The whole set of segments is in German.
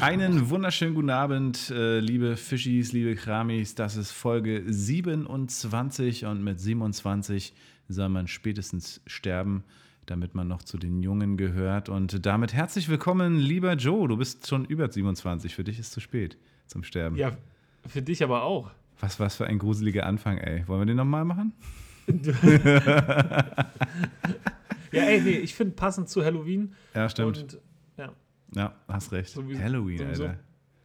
Einen wunderschönen guten Abend, äh, liebe Fischis, liebe Kramis. Das ist Folge 27 und mit 27 soll man spätestens sterben, damit man noch zu den Jungen gehört. Und damit herzlich willkommen, lieber Joe. Du bist schon über 27. Für dich ist zu spät zum Sterben. Ja, für dich aber auch. Was was für ein gruseliger Anfang, ey. Wollen wir den nochmal machen? ja, ey, nee, ich finde passend zu Halloween. Ja, stimmt. Und, ja, ja, hast recht. So wie- Halloween, so- Alter. so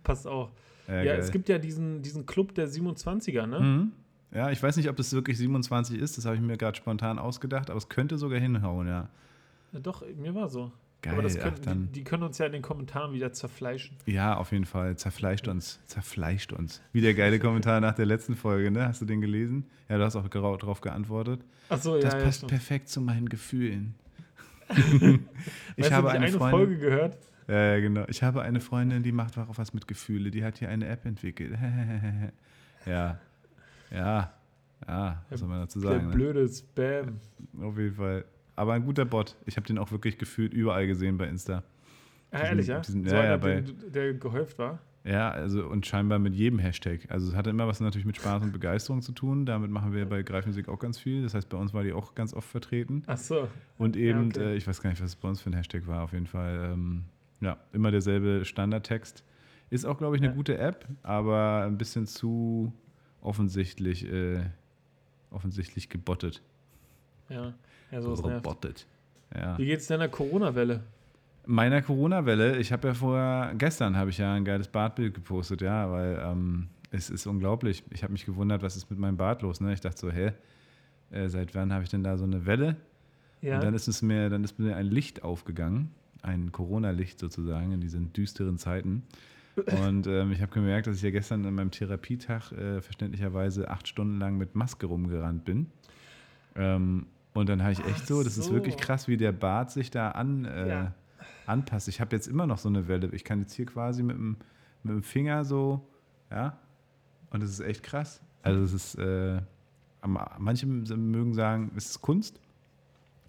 passt auch. Ja, Ja, es gibt ja diesen, diesen Club der 27er, ne? Mhm. Ja, ich weiß nicht, ob das wirklich 27 ist, das habe ich mir gerade spontan ausgedacht, aber es könnte sogar hinhauen, ja. Ja, doch, mir war so. Geil, aber das ach, können, dann. die, die können uns ja in den Kommentaren wieder zerfleischen. Ja, auf jeden Fall. Zerfleischt uns. Zerfleischt uns. Wie der geile Kommentar nach der letzten Folge, ne? Hast du den gelesen? Ja, du hast auch drauf geantwortet. Achso, Das ja, ja. passt stimmt. perfekt zu meinen Gefühlen. Weißt ich du, habe die eine, eine Freundin. Folge gehört. Ja, ja, genau. Ich habe eine Freundin, die macht auch was mit Gefühle. Die hat hier eine App entwickelt. ja. Ja. Ja, was soll man dazu Der sagen? Ne? blöde Spam. Auf jeden Fall. Aber ein guter Bot. Ich habe den auch wirklich gefühlt überall gesehen bei Insta. Ja, Diesen- ehrlich, ja? diesen- so ja, ja, bei- den, der gehäuft war. Ja, also und scheinbar mit jedem Hashtag. Also es hatte immer was natürlich mit Spaß und Begeisterung zu tun. Damit machen wir bei Greifmusik auch ganz viel. Das heißt, bei uns war die auch ganz oft vertreten. Achso. Und eben, okay. äh, ich weiß gar nicht, was es bei uns für ein Hashtag war, auf jeden Fall. Ähm, ja, immer derselbe Standardtext. Ist auch, glaube ich, eine Ja. gute App, aber ein bisschen zu offensichtlich, äh, offensichtlich gebottet. Ja, ja so. Robottet. Ja. Wie geht's denn der Corona-Welle? Meiner Corona-Welle, ich habe ja vorher, gestern habe ich ja ein geiles Bartbild gepostet, ja, weil ähm, es ist unglaublich. Ich habe mich gewundert, was ist mit meinem Bart los, ne? Ich dachte so, hä, äh, seit wann habe ich denn da so eine Welle? Ja. Und dann ist es mir, dann ist mir ein Licht aufgegangen, ein Corona-Licht sozusagen in diesen düsteren Zeiten. Und ähm, ich habe gemerkt, dass ich ja gestern an meinem Therapietag äh, verständlicherweise acht Stunden lang mit Maske rumgerannt bin. Ähm, und dann habe ich echt so, das ist wirklich krass, wie der Bart sich da an, äh, Ja. anpasst. Ich habe jetzt immer noch so eine Welle. Ich kann jetzt hier quasi mit dem, mit dem Finger so, ja, und das ist echt krass. Also es ist, äh, manche mögen sagen, es ist Kunst.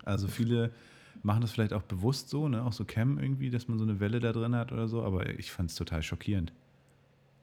Also viele machen das vielleicht auch bewusst so, ne? auch so Cam irgendwie, dass man so eine Welle da drin hat oder so, aber ich fand es total schockierend.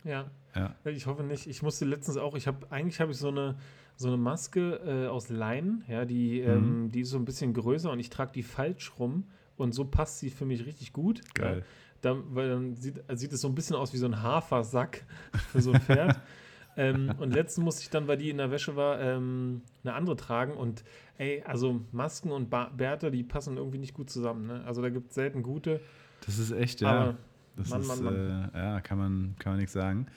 ja. Ja. Ich hoffe nicht. Ich musste letztens auch, ich habe, eigentlich habe ich so eine, so eine Maske äh, aus Leinen, ja, die, Mhm. ähm, die ist so ein bisschen größer und ich trage die falsch rum und so passt sie für mich richtig gut. Geil. Ja. Dann, weil dann sieht, äh, sieht es so ein bisschen aus wie so ein Hafersack für so ein Pferd. ähm, und letztens musste ich dann, weil die in der Wäsche war, ähm, eine andere tragen und ey, also Masken und ba Bärte, die passen irgendwie nicht gut zusammen. Ne? Also da gibt es selten gute. Das ist echt, ja. Aber Das Mann, ist, Mann, Mann. Äh, ja, kann man, kann man nichts sagen.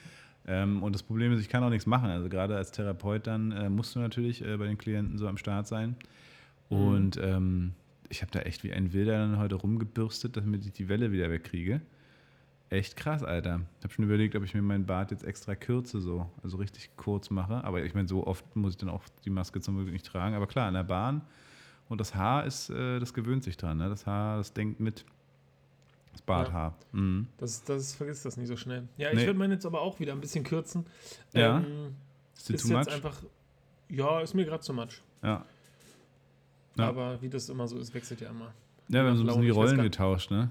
Ähm, und das Problem ist, ich kann auch nichts machen. Also gerade als Therapeut dann äh, musst du natürlich äh, bei den Klienten so am Start sein. Mhm. Und ähm, ich habe da echt wie ein Wilder dann heute rumgebürstet, damit ich die Welle wieder wegkriege. Echt krass, Alter. Ich habe schon überlegt, ob ich mir meinen Bart jetzt extra kürze, so, also richtig kurz mache. Aber ich meine, so oft muss ich dann auch die Maske zum Glück nicht tragen. Aber klar, in der Bahn und das Haar ist, äh, das gewöhnt sich dran. Ne? Das Haar, das denkt mit. Das Barthaar. Mhm. das, das vergisst das nicht so schnell. Ja, ich Nee. würde meine jetzt aber auch wieder ein bisschen kürzen. Ja. Ähm, Ist dir ist too jetzt much? einfach, ja, ist mir gerade zu much. Ja. Ja. Aber wie das immer so ist, wechselt ja immer. Ja, wir haben so ein bisschen die Rollen getauscht, ne?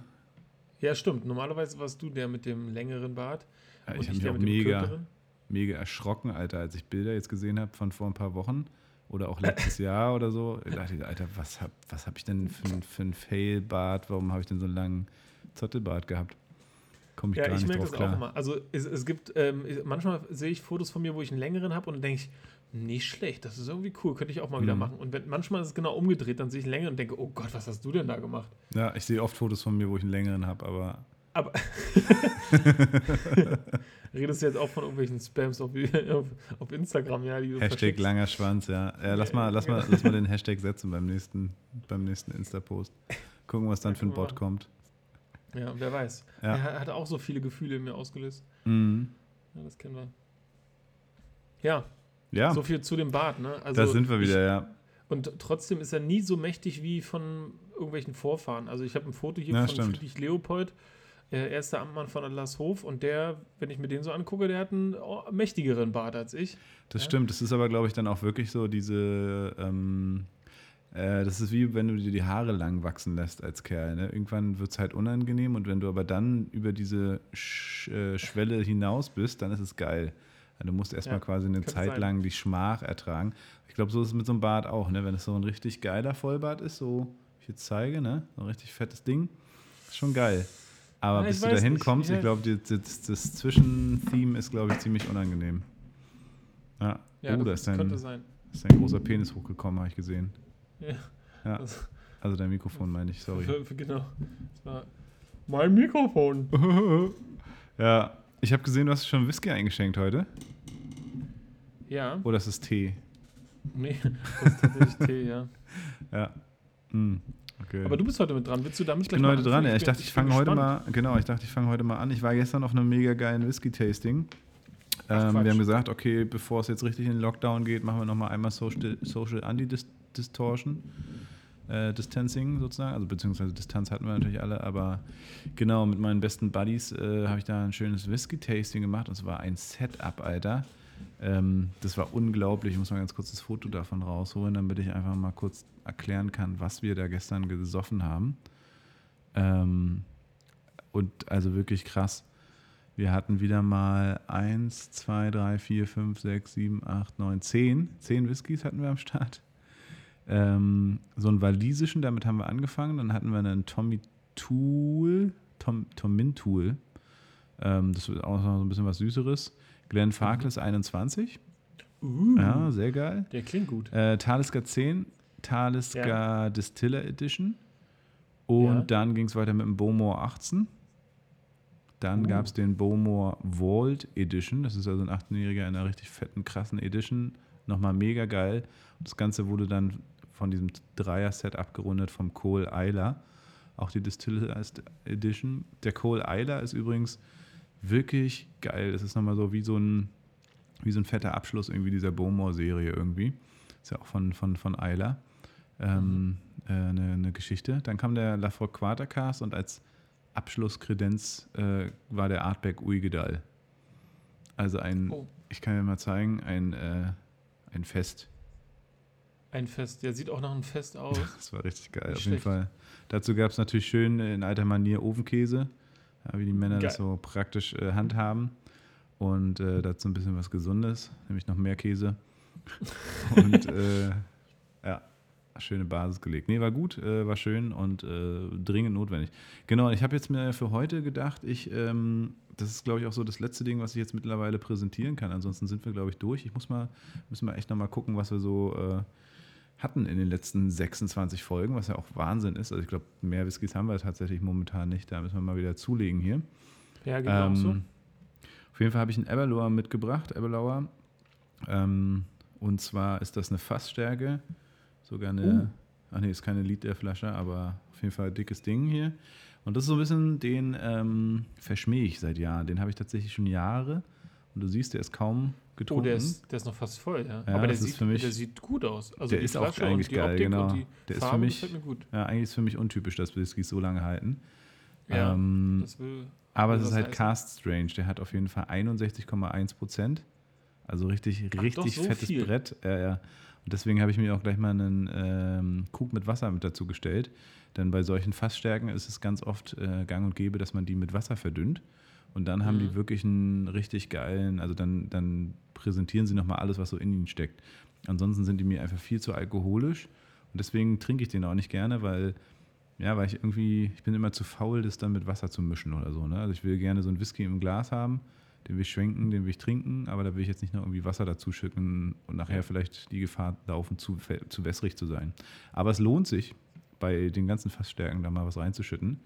Ja, stimmt. Normalerweise warst du der mit dem längeren Bart. Ja, ich habe mich auch mega, mega erschrocken, Alter, als ich Bilder jetzt gesehen habe von vor ein paar Wochen oder auch letztes Jahr oder so. Da dachte ich, Alter, was habe was hab ich denn für, ein- für ein Fail-Bart? Warum habe ich denn so einen langen Zottelbart gehabt? Komme ich Ja, gar ich nicht merke drauf das klar. auch immer. Also es, es gibt, ähm, manchmal sehe ich Fotos von mir, wo ich einen längeren habe und dann denke ich, nicht schlecht, das ist irgendwie cool, könnte ich auch mal wieder Mhm. machen. Und wenn, manchmal ist es genau umgedreht, dann sehe ich längeren und denke, oh Gott, was hast du denn da gemacht? Ja, ich sehe oft Fotos von mir, wo ich einen längeren habe, aber Aber redest du jetzt auch von irgendwelchen Spams auf, auf, auf Instagram, ja, die du Hashtag verschickst? langer Schwanz, ja. ja lass, mal, lass, mal, lass mal den Hashtag setzen beim nächsten, beim nächsten Insta-Post. Gucken, was dann Ja, für ein Bot kommt. Ja, wer weiß. Ja. Er hat auch so viele Gefühle in mir ausgelöst. Mhm. Ja, das kennen wir. Ja, Ja, so viel zu dem Bart, ne? Also da sind wir ich- wieder, ja. Und trotzdem ist er nie so mächtig wie von irgendwelchen Vorfahren. Also ich habe ein Foto hier Ja, von stimmt. Friedrich Leopold, äh, erster Amtmann von Adlershof und der, wenn ich mir den so angucke, der hat einen oh, mächtigeren Bart als ich. Das Ja. stimmt. Das ist aber, glaube ich, dann auch wirklich so diese, ähm, Äh, das ist wie wenn du dir die Haare lang wachsen lässt als Kerl. Ne? Irgendwann wird es halt unangenehm und wenn du aber dann über diese Sch äh, Schwelle hinaus bist, dann ist es geil. Du musst erstmal Ja, quasi eine Zeit sein. lang die Schmach ertragen. Ich glaube, so ist es mit so einem Bart auch, ne? Wenn es so ein richtig geiler Vollbart ist, so wie ich jetzt zeige, ne? So ein richtig fettes Ding, ist schon geil. Aber Ja, bis ich du weiß dahin nicht. kommst, Ja. ich glaube, das, das, das Zwischentheme ist, glaube ich, ziemlich unangenehm. Ja, Ja, oh, da das ist dein, könnte sein. ist dein großer Penis hochgekommen, habe ich gesehen. Ja. Ja, Das- also dein Mikrofon meine ich, sorry. Genau. Das war mein Mikrofon. ja, ich habe gesehen, du hast schon Whisky eingeschenkt heute. Ja, Oder ist es Tee? nee, das ist tatsächlich Tee, ja. Ja. Hm, okay. Aber du bist heute mit dran. Willst du damit Ich gleich bin mal heute dran, ja. Ich bin- dachte, ich bin fange heute mal, genau, ich dachte, ich fange heute mal an. Ich war gestern auf einem mega geilen Whisky-Tasting. Ähm, wir haben gesagt, okay, bevor es jetzt richtig in den Lockdown geht, machen wir nochmal einmal Social, Social Anti-Distortion. Äh, Distancing sozusagen, also beziehungsweise Distanz hatten wir natürlich alle, aber genau, mit meinen besten Buddies äh, habe ich da ein schönes Whisky-Tasting gemacht und es war ein Setup, Alter. Ähm, das war unglaublich. Ich muss mal ganz kurz das Foto davon rausholen, damit ich einfach mal kurz erklären kann, was wir da gestern gesoffen haben. Ähm, und also wirklich krass. Wir hatten wieder mal 1, 2, 3, 4, 5, 6, 7, 8, 9, 10. 10 Whiskys hatten wir am Start. Ähm, so einen walisischen, damit haben wir angefangen. Dann hatten wir einen Tommy Tool, Tom, Tomin Tool. Ähm, das wird auch noch so ein bisschen was Süßeres. Glenn Farkless 21. Uh, Ja, sehr geil. Der klingt gut. Äh, Talisker 10, Talisker Ja. Distiller Edition. Und Ja. dann ging es weiter mit dem Bowmore 18. Dann Uh. gab es den Bowmore Vault Edition. Das ist also ein 18-Jähriger in einer richtig fetten, krassen Edition. Nochmal mega geil. Das Ganze wurde dann von diesem Dreier-Set abgerundet vom Cole Eiler. Auch die Distiller Edition. Der Cole Eiler ist übrigens wirklich geil. Das ist nochmal so wie so ein, wie so ein fetter Abschluss irgendwie dieser Bowmore-Serie irgendwie. Ist ja auch von, von, von Eiler. Ähm, äh, eine, eine Geschichte. Dann kam der Lafroig Quatercast und als Abschlusskredenz äh, war der Artback Uigedal. Also ein, Oh. ich kann dir mal zeigen, ein, äh, ein Fest. Ein Fest. Der sieht auch nach einem Fest aus. Das war richtig geil, Nicht auf jeden schlecht. Fall. Dazu gab es natürlich schön äh, in alter Manier Ofenkäse, ja, wie die Männer das Geil. so praktisch äh, handhaben. Und äh, dazu ein bisschen was Gesundes, nämlich noch mehr Käse. und äh, ja, schöne Basis gelegt. Nee, war gut, äh, war schön und äh, dringend notwendig. Genau, ich habe jetzt mir für heute gedacht, ich, ähm, das ist glaube ich auch so das letzte Ding, was ich jetzt mittlerweile präsentieren kann. Ansonsten sind wir, glaube ich, durch. Ich muss mal, müssen wir echt nochmal gucken, was wir so äh, hatten in den letzten 26 Folgen, was ja auch Wahnsinn ist. Also ich glaube, mehr Whiskys haben wir tatsächlich momentan nicht. Da müssen wir mal wieder zulegen hier. Ja, genau so. Ähm, Auf jeden Fall habe ich einen Eberlohr mitgebracht, Eberlauer. Ähm, und zwar ist das eine Fassstärke, sogar eine, Uh. ach nee, ist keine Literflasche, aber auf jeden Fall ein dickes Ding hier. Und das ist so ein bisschen, den ähm, verschmähe ich seit Jahren. Den habe ich tatsächlich schon Jahre. Und du siehst, der ist kaum getrunken. Oh, der ist, der ist noch fast voll, ja. Ja, Aber der sieht, mich- der sieht gut aus. Also Der die ist auch eigentlich geil, Optik genau. und die Der ist für Farbe mich- gefällt mir gut. ja, eigentlich ist für mich untypisch, dass Whiskys so lange halten. Ja, ähm, das will, Aber es ist halt heißen. Cast Strange. Der hat auf jeden Fall 61,1 Prozent. Also richtig, Ach, richtig so fettes viel. Brett. Ja, ja. Und deswegen habe ich mir auch gleich mal einen ähm, Krug mit Wasser mit dazu gestellt. Denn bei solchen Fassstärken ist es ganz oft äh, gang und gäbe, dass man die mit Wasser verdünnt. Und dann haben Mhm. die wirklich einen richtig geilen, also dann, dann präsentieren sie nochmal alles, was so in ihnen steckt. Ansonsten sind die mir einfach viel zu alkoholisch. Und deswegen trinke ich den auch nicht gerne, weil, ja, weil ich irgendwie, ich bin immer zu faul, das dann mit Wasser zu mischen oder so. Ne? Also ich will gerne so einen Whisky im Glas haben, den will ich schwenken, den will ich trinken, aber da will ich jetzt nicht noch irgendwie Wasser dazu schütten und nachher vielleicht die Gefahr laufen, zu, zu wässrig zu sein. Aber es lohnt sich, bei den ganzen Fassstärken da mal was reinzuschütten.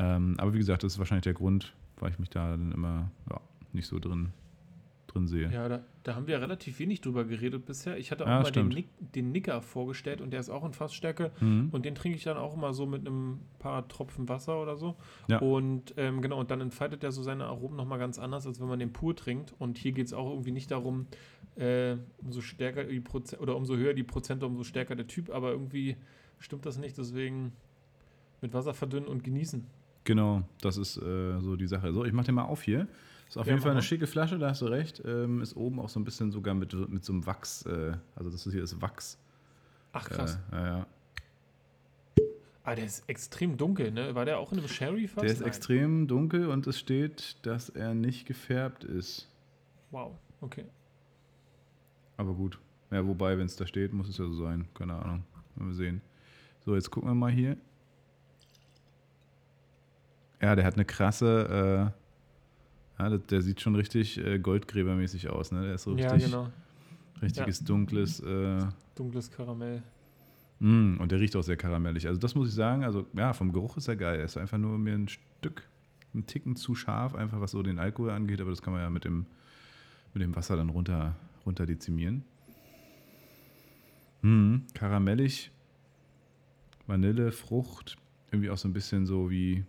Ähm, aber wie gesagt, das ist wahrscheinlich der Grund, weil ich mich da dann immer ja, nicht so drin, drin sehe. Ja, da, da haben wir relativ wenig drüber geredet bisher. Ich hatte auch Ja, mal den. Nick, den Nicker vorgestellt und der ist auch in Fassstärke. Mhm. Und den trinke ich dann auch immer so mit einem paar Tropfen Wasser oder so. Ja. Und ähm, genau, und dann entfaltet er so seine Aromen nochmal ganz anders, als wenn man den pur trinkt. Und hier geht es auch irgendwie nicht darum, äh, umso stärker die Prozent oder umso höher die Prozente, umso stärker der Typ, aber irgendwie stimmt das nicht, deswegen mit Wasser verdünnen und genießen. Genau, das ist äh, so die Sache. So, ich mach den mal auf hier. Ist auf Ja, jeden Fall eine mal. schicke Flasche, da hast du recht. Ähm, ist oben auch so ein bisschen sogar mit, mit so einem Wachs, äh, also das ist hier ist Wachs. Ach krass. Äh, ja, ja. Ah, der ist extrem dunkel, ne? War der auch in einem Sherry fast? Der ist Nein. extrem dunkel und es steht, dass er nicht gefärbt ist. Wow, okay. Aber gut. Ja, wobei, wenn es da steht, muss es ja so sein. Keine Ahnung. Wir sehen. So, jetzt gucken wir mal hier. Ja, der hat eine krasse. Äh, ja, der, der sieht schon richtig äh, Goldgräbermäßig aus, ne? Der ist so ja, richtig, genau. richtiges dunkles. Äh, Dunkles Karamell. Mm, und der riecht auch sehr karamellig. Also das muss ich sagen, also ja, vom Geruch ist er geil. Er ist einfach nur mir ein Stück, ein Ticken zu scharf, einfach was so den Alkohol angeht, aber das kann man ja mit dem, mit dem Wasser dann runter, runter dezimieren. Mm, karamellig, Vanille, Frucht, irgendwie auch so ein bisschen so wie,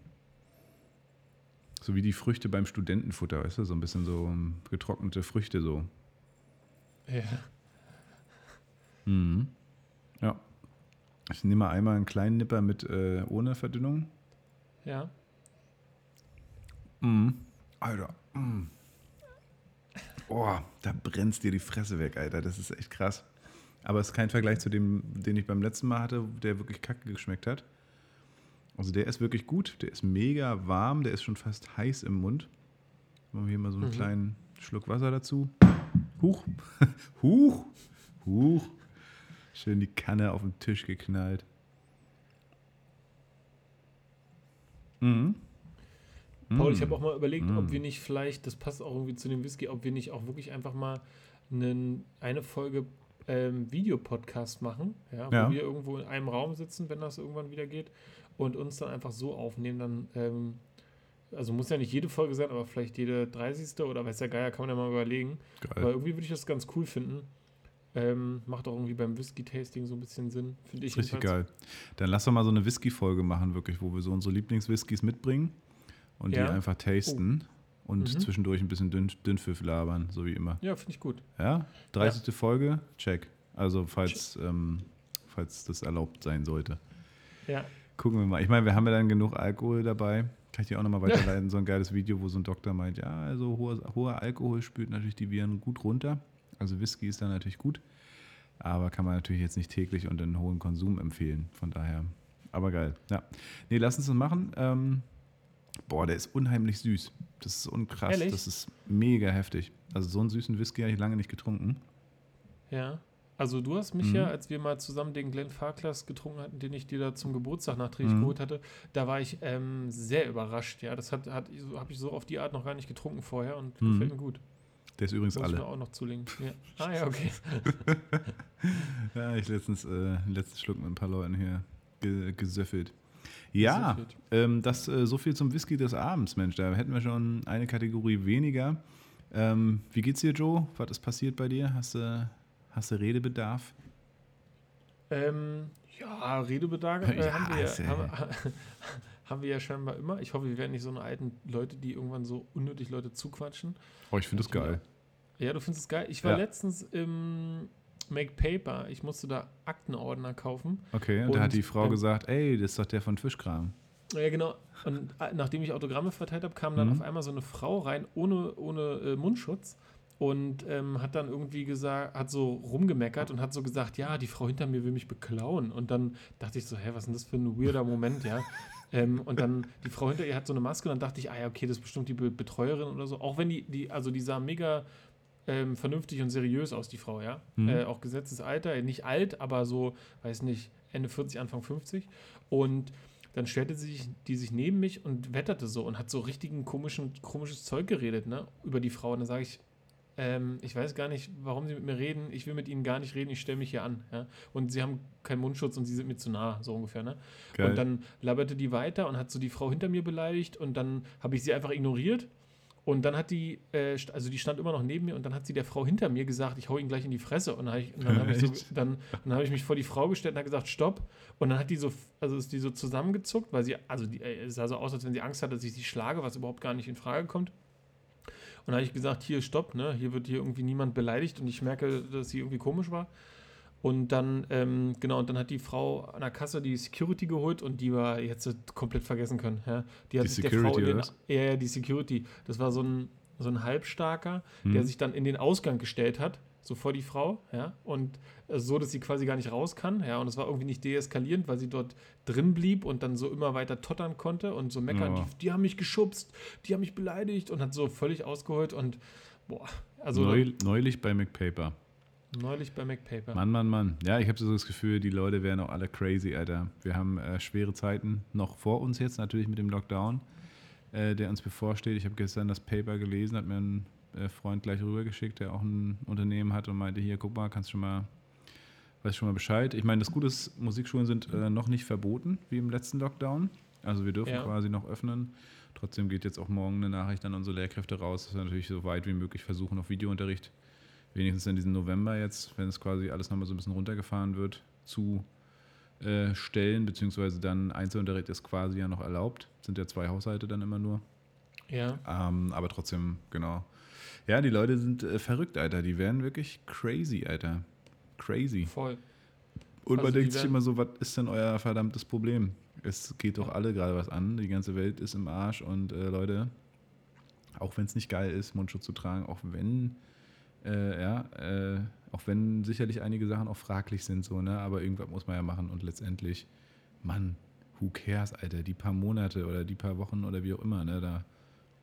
so wie die Früchte beim Studentenfutter, weißt du, so ein bisschen so um, getrocknete Früchte so. Ja. Mhm. Ja. Ich nehme mal einmal einen kleinen Nipper mit äh, ohne Verdünnung. Ja. Mhm. Alter. Oh, da brennst dir die Fresse weg, Alter. Das ist echt krass. Aber es ist kein Vergleich zu dem, den ich beim letzten Mal hatte, der wirklich kacke geschmeckt hat. Also der ist wirklich gut. Der ist mega warm. Der ist schon fast heiß im Mund. Machen wir hier mal so einen Mhm. kleinen Schluck Wasser dazu. Huch. Huch. Huch. Schön die Kanne auf den Tisch geknallt. Mhm. Paul, ich habe auch mal überlegt, Mm. ob wir nicht vielleicht, das passt auch irgendwie zu dem Whisky, ob wir nicht auch wirklich einfach mal einen, eine Folge ähm, Videopodcast machen, ja, wo Ja. wir irgendwo in einem Raum sitzen, wenn das irgendwann wieder geht, und uns dann einfach so aufnehmen, dann, ähm, also muss ja nicht jede Folge sein, aber vielleicht jede 30. oder weiß der Geier, kann man ja mal überlegen. Aber Geil. irgendwie würde ich das ganz cool finden. Ähm, macht auch irgendwie beim Whisky-Tasting so ein bisschen Sinn, finde ich. Richtig jedenfalls. geil. Dann lass doch mal so eine Whisky-Folge machen, wirklich, wo wir so unsere Lieblingswhiskys mitbringen und die Ja. einfach tasten und Mhm. zwischendurch ein bisschen dünn, Dünnpfiff labern, so wie immer. Ja, finde ich gut. Ja? 30. Folge, check. Also falls, ähm, falls das erlaubt sein sollte. Ja, Gucken wir mal. Ich meine, wir haben ja dann genug Alkohol dabei. Kann ich dir auch nochmal weiterleiten. So ein geiles Video, wo so ein Doktor meint, ja, also hoher, hoher Alkohol spült natürlich die Viren gut runter. Also Whisky ist dann natürlich gut. Aber kann man natürlich jetzt nicht täglich und in hohem Konsum empfehlen. Von daher. Aber geil. Ja. Nee, lass uns das machen. Ähm, boah, der ist unheimlich süß. Das ist unkrass. Ehrlich? Das ist mega heftig. Also so einen süßen Whisky habe ich lange nicht getrunken. Ja. Also du hast mich Mhm. ja, als wir mal zusammen den Glenn Farclas getrunken hatten, den ich dir da zum Geburtstag nachträglich Mhm. geholt hatte, da war ich ähm, sehr überrascht. Ja, das hat, hat, habe ich so auf die Art noch gar nicht getrunken vorher und Mhm. gefällt mir gut. Der ist übrigens Muss ich mir alle. auch noch zulegen. Ja. Ah ja, okay. Ja, ich letztens, äh, letzten Schluck mit ein paar Leuten hier ge gesüffelt. Ja, ähm, das äh, so viel zum Whisky des Abends, Mensch. Da hätten wir schon eine Kategorie weniger. Ähm, wie geht's dir, Joe? Was ist passiert bei dir? Hast du hast du Redebedarf? Ähm, ja, Redebedarf äh, Ja, haben, wir ja- haben, haben wir ja scheinbar immer. Ich hoffe, wir werden nicht so eine alten Leute, die irgendwann so unnötig Leute zuquatschen. Oh, ich finde das geil. Ja, du findest es geil. Ich war Ja. letztens im Make Paper. Ich musste da Aktenordner kaufen. Okay, und, Und da hat die Frau wenn- gesagt, ey, das ist doch der von Fischkram. Ja, genau. Und äh, nachdem ich Autogramme verteilt habe, kam dann Mhm. auf einmal so eine Frau rein, ohne, ohne äh, Mundschutz. Und ähm, hat dann irgendwie gesagt, hat so rumgemeckert und hat so gesagt, ja, die Frau hinter mir will mich beklauen. Und dann dachte ich so, hä, was ist denn das für ein weirder Moment, ja? ähm, und dann die Frau hinter ihr hat so eine Maske und dann dachte ich, ah ja, okay, das ist bestimmt die Be Betreuerin oder so. Auch wenn die, die, also die sah mega ähm, vernünftig und seriös aus, die Frau, ja. Mhm. Äh, auch Gesetzesalter, nicht alt, aber so, weiß nicht, Ende 40, Anfang 50. Und dann stellte sie sich, die sich neben mich und wetterte so und hat so richtigen komischen, komisches Zeug geredet, ne, über die Frau. Und dann sage ich, ähm, ich weiß gar nicht, warum sie mit mir reden. Ich will mit ihnen gar nicht reden, ich stelle mich hier an. Ja? Und sie haben keinen Mundschutz und sie sind mir zu nah, so ungefähr. Ne? Geil. Und dann laberte die weiter und hat so die Frau hinter mir beleidigt und dann habe ich sie einfach ignoriert. Und dann hat die, äh, also die stand immer noch neben mir und dann hat sie der Frau hinter mir gesagt, ich hau ihn gleich in die Fresse. Und dann habe ich, dann hab ich, so, dann, dann hab ich mich vor die Frau gestellt und habe gesagt, stopp. Und dann hat die so, also ist die so zusammengezuckt, weil sie, also die, äh, es sah so aus, als wenn sie Angst hat, dass ich sie schlage, was überhaupt gar nicht in Frage kommt. Und dann habe ich gesagt, hier, stopp, ne? Hier wird hier irgendwie niemand beleidigt und ich merke, dass sie irgendwie komisch war. Und dann, ähm, genau, und dann hat die Frau an der Kasse die Security geholt und die war jetzt komplett vergessen können. Ja? Die hat Die sich der Security, Frau in den, ja, ja, die Security. Das war so ein, so ein Halbstarker, Mhm. der sich dann in den Ausgang gestellt hat, so vor die Frau, ja, und äh, so, dass sie quasi gar nicht raus kann, ja, und es war irgendwie nicht deeskalierend, weil sie dort drin blieb und dann so immer weiter tottern konnte und so meckern, Ja. die, die haben mich geschubst, die haben mich beleidigt und hat so völlig ausgeholt und boah, also Neu, neulich bei McPaper. neulich bei MacPaper. Mann, Mann, Mann. Ja, ich habe so das Gefühl, die Leute werden auch alle crazy, Alter. Wir haben äh, schwere Zeiten noch vor uns jetzt, natürlich mit dem Lockdown, äh, der uns bevorsteht. Ich habe gestern das Paper gelesen, hat mir ein Freund gleich rübergeschickt, der auch ein Unternehmen hat und meinte, hier, guck mal, kannst schon mal, weißt schon mal Bescheid. Ich meine, das Gute ist, Musikschulen sind äh, noch nicht verboten, wie im letzten Lockdown. Also wir dürfen Ja. quasi noch öffnen. Trotzdem geht jetzt auch morgen eine Nachricht an unsere Lehrkräfte raus, dass wir natürlich so weit wie möglich versuchen, auf Videounterricht wenigstens in diesem November jetzt, wenn es quasi alles nochmal so ein bisschen runtergefahren wird, zu äh, stellen, beziehungsweise dann Einzelunterricht ist quasi ja noch erlaubt. Sind ja zwei Haushalte dann immer nur. Ja, Ähm, aber trotzdem, genau. Ja, die Leute sind äh, verrückt, Alter. Die werden wirklich crazy, Alter. Crazy. voll. Und man Also die denkt sich immer so, was ist denn euer verdammtes Problem? Es geht doch alle gerade was an. Die ganze Welt ist im Arsch und äh, Leute, auch wenn es nicht geil ist, Mundschutz zu tragen, auch wenn, äh, ja, äh, auch wenn sicherlich einige Sachen auch fraglich sind, so, ne, aber irgendwas muss man ja machen und letztendlich, Mann, who cares, Alter, die paar Monate oder die paar Wochen oder wie auch immer, ne, da,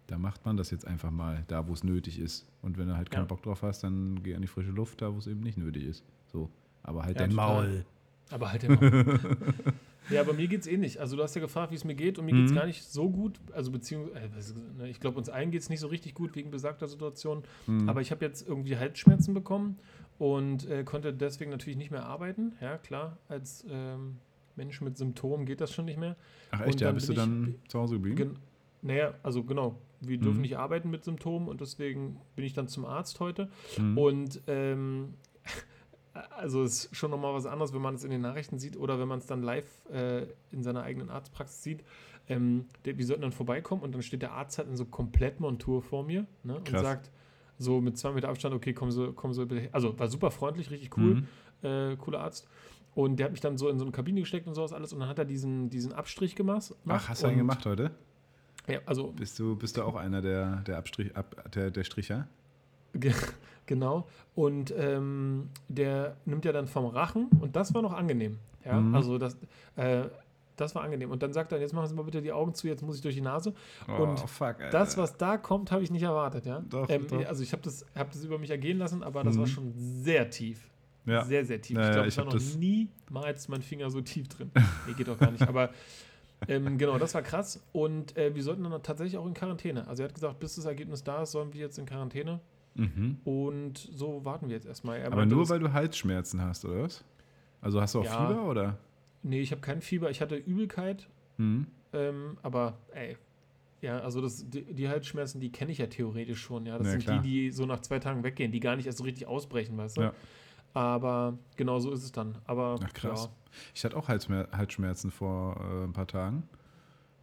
da macht man das jetzt einfach mal, da wo es nötig ist. Und wenn du halt keinen Ja. Bock drauf hast, dann geh an die frische Luft, da wo es eben nicht nötig ist. So. Aber halt Ja, dein. Maul. Aber halt immer. ja, aber mir geht's ähnlich. Also du hast ja gefragt, wie es mir geht und mir geht's Mhm. gar nicht so gut. Also beziehungsweise, äh, ne, ich glaube, uns allen geht's nicht so richtig gut wegen besagter Situation. Mhm. Aber ich habe jetzt irgendwie Halsschmerzen bekommen und äh, konnte deswegen natürlich nicht mehr arbeiten. Ja, klar, als ähm, Mensch mit Symptomen geht das schon nicht mehr. Ach echt, ja, bist du dann zu Hause geblieben? Naja, also genau, wir dürfen Mhm. nicht arbeiten mit Symptomen und deswegen bin ich dann zum Arzt heute. Mhm. Und ähm, also es ist schon nochmal was anderes, wenn man es in den Nachrichten sieht oder wenn man es dann live äh, in seiner eigenen Arztpraxis sieht. Ähm, der, wir sollten dann vorbeikommen und dann steht der Arzt halt in so Komplettmontur vor mir ne, und sagt so mit zwei Meter Abstand, okay, kommen Sie, kommen Sie bitte. her. Also war super freundlich, richtig cool, Mhm. äh, cooler Arzt. Und der hat mich dann so in so eine Kabine gesteckt und sowas alles und dann hat er diesen, diesen Abstrich gemacht. Ach, hast du einen gemacht heute? Ja, also Bist du, bist du auch einer der, der, Abstrich, ab, der, der Stricher? Ge- Genau. Und ähm, der nimmt ja dann vom Rachen und das war noch angenehm. Ja, Mhm. also das, äh, das war angenehm. Und dann sagt er, jetzt machen Sie mal bitte die Augen zu, jetzt muss ich durch die Nase. Und fuck. Das, was da kommt, habe ich nicht erwartet. Ja? Doch, ähm, doch. Also ich habe das, hab das über mich ergehen lassen, aber das Mhm. war schon sehr tief. Ja. Sehr, sehr tief. Ja, ich glaube, ich ich war hab noch niemals mein Finger so tief drin. Nee, geht doch gar nicht. Aber ähm, genau, das war krass. Und äh, wir sollten dann tatsächlich auch in Quarantäne. Also er hat gesagt, bis das Ergebnis da ist, sollen wir jetzt in Quarantäne. Mhm. Und so warten wir jetzt erstmal. Er Aber nur, weil du Halsschmerzen hast, oder was? Also hast du auch Ja. Fieber, oder? Nee, ich habe kein Fieber. Ich hatte Übelkeit. Mhm. Ähm, aber, ey. Ja, also das, die, die Halsschmerzen, die kenne ich ja theoretisch schon. Ja, das Ja, sind klar. die, die so nach zwei Tagen weggehen, die gar nicht erst so richtig ausbrechen, weißt du? Ja. Aber genau so ist es dann. Aber Ach, krass. Ja, Ich hatte auch Halsschmerzen vor äh, ein paar Tagen.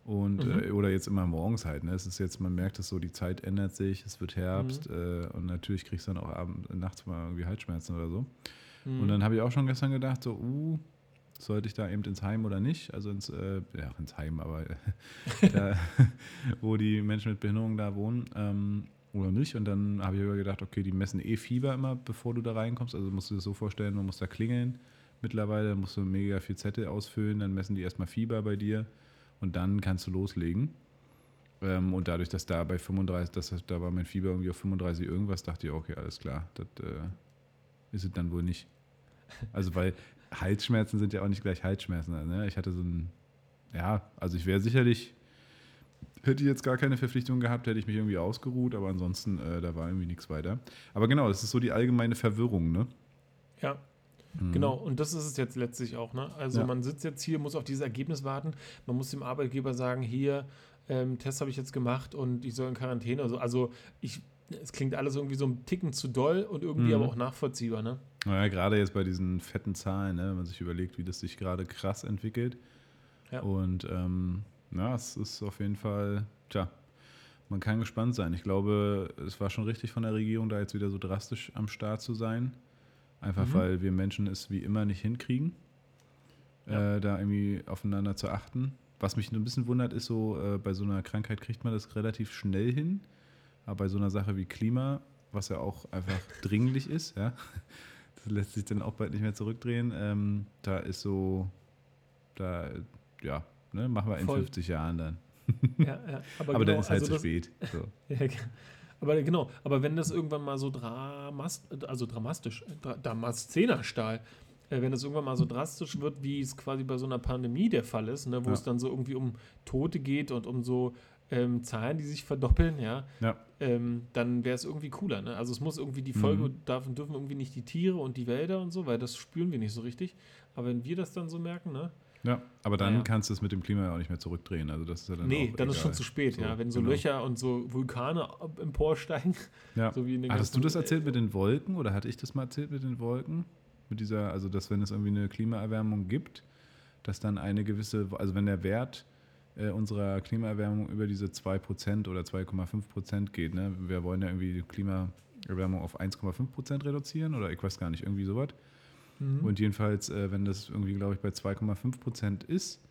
Und, Mhm. äh, oder jetzt immer morgens halt. Ne? Es ist jetzt, man merkt es so, die Zeit ändert sich, es wird Herbst Mhm. äh, und natürlich kriegst du dann auch abend, nachts mal irgendwie Halsschmerzen oder so. hm. Und dann habe ich auch schon gestern gedacht, so, uh, sollte ich da eben ins Heim oder nicht? Also ins, äh, ja, ins Heim, aber da, wo die Menschen mit Behinderung da wohnen ähm, oder nicht. Und dann habe ich aber gedacht, okay, die messen eh Fieber immer, bevor du da reinkommst. Also musst du dir das so vorstellen, man muss da klingeln mittlerweile, musst du mega viel Zettel ausfüllen, dann messen die erstmal Fieber bei dir und dann kannst du loslegen. Ähm, und dadurch, dass da bei 35, das, da war mein Fieber irgendwie auf 35 irgendwas, dachte ich, okay, alles klar, das äh, ist es dann wohl nicht. Also, weil Halsschmerzen sind ja auch nicht gleich Halsschmerzen. Ne? Ich hatte so ein, ja, also ich wäre sicherlich, hätte ich jetzt gar keine Verpflichtung gehabt, hätte ich mich irgendwie ausgeruht, aber ansonsten, äh, da war irgendwie nichts weiter. Aber genau, das ist so die allgemeine Verwirrung, ne? ja, Mhm. genau. Und das ist es jetzt letztlich auch. Ne? Also Ja. man sitzt jetzt hier, muss auf dieses Ergebnis warten. Man muss dem Arbeitgeber sagen, hier, ähm, Test habe ich jetzt gemacht und ich soll in Quarantäne. Also, also ich, es klingt alles irgendwie so ein Ticken zu doll und irgendwie Mhm. aber auch nachvollziehbar. Ne? Naja, gerade jetzt bei diesen fetten Zahlen, ne, wenn man sich überlegt, wie das sich gerade krass entwickelt. Ja. Und ähm, ja, es ist auf jeden Fall, tja, man kann gespannt sein. Ich glaube, es war schon richtig von der Regierung, da jetzt wieder so drastisch am Start zu sein. Einfach Mhm. weil wir Menschen es wie immer nicht hinkriegen, Ja. äh, da irgendwie aufeinander zu achten. Was mich ein bisschen wundert, ist so, äh, bei so einer Krankheit kriegt man das relativ schnell hin. Aber bei so einer Sache wie Klima was ja auch einfach dringlich ist, ja. Das lässt sich dann auch bald nicht mehr zurückdrehen. Ähm, da ist so, da, ja, ne, machen wir in Voll. 50 Jahren dann. Ja, ja. Aber, Aber genau, dann ist halt also zu spät. So. Ja, ge- aber genau, aber wenn das irgendwann mal so dramas, also dramatisch, dra Damaszenerstahl, äh, wenn das irgendwann mal so drastisch wird, wie es quasi bei so einer Pandemie der Fall ist, ne, wo Ja. es dann so irgendwie um Tote geht und um so ähm, Zahlen, die sich verdoppeln, ja, Ja, ähm, dann wäre es irgendwie cooler. Ne? Also es muss irgendwie die Folge, Mhm. darf, dürfen irgendwie nicht die Tiere und die Wälder und so, weil das spüren wir nicht so richtig. Aber wenn wir das dann so merken, ne? Ja. Aber dann Naja. kannst du es mit dem Klima ja auch nicht mehr zurückdrehen. Also das ist ja dann nee, dann ist egal. schon zu spät, So, ja. Wenn so genau. Löcher und so Vulkane emporsteigen, Ja. so wie in den Hattest du das erzählt mit den Wolken oder hatte ich das mal erzählt mit den Wolken? Mit dieser, also dass wenn es irgendwie eine Klimaerwärmung gibt, dass dann eine gewisse, also wenn der Wert äh, unserer Klimaerwärmung über diese 2% oder 2,5% geht, ne? Wir wollen ja irgendwie die Klimaerwärmung auf 1,5% reduzieren oder ich weiß gar nicht, irgendwie sowas. Mhm. Und jedenfalls, äh, wenn das irgendwie, glaube ich, bei 2,5% ist,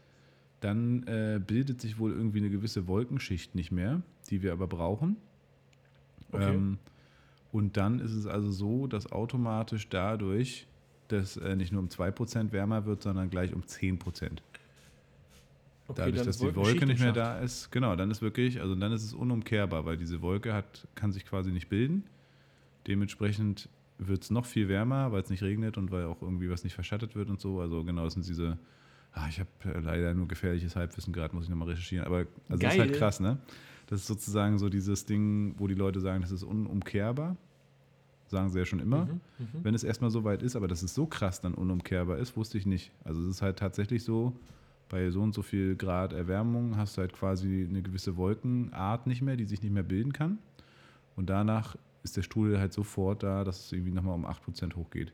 dann äh, bildet sich wohl irgendwie eine gewisse Wolkenschicht nicht mehr, die wir aber brauchen. Okay. Ähm, und dann ist es also so, dass automatisch dadurch das äh, nicht nur um 2% wärmer wird, sondern gleich um 10%. Okay, Dadurch, dass die Wolke nicht mehr da ist, genau, dann ist wirklich, also dann ist es unumkehrbar, weil diese Wolke hat, kann sich quasi nicht bilden. Dementsprechend wird es noch viel wärmer, weil es nicht regnet und weil auch irgendwie was nicht verschattet wird und so. Also genau, das sind diese, ah, ich habe äh, leider nur gefährliches Halbwissen gerade, muss ich nochmal recherchieren. Aber also das ist halt krass, ne? Das ist sozusagen so dieses Ding, wo die Leute sagen, das ist unumkehrbar. Sagen sie ja schon immer. Mhm, mhm. Wenn es erstmal so weit ist, aber dass es so krass dann unumkehrbar ist, wusste ich nicht. Also es ist halt tatsächlich so, bei so und so viel Grad Erwärmung hast du halt quasi eine gewisse Wolkenart nicht mehr, die sich nicht mehr bilden kann. Und danach ist der Strudel halt sofort da, dass es irgendwie nochmal um 8% hochgeht.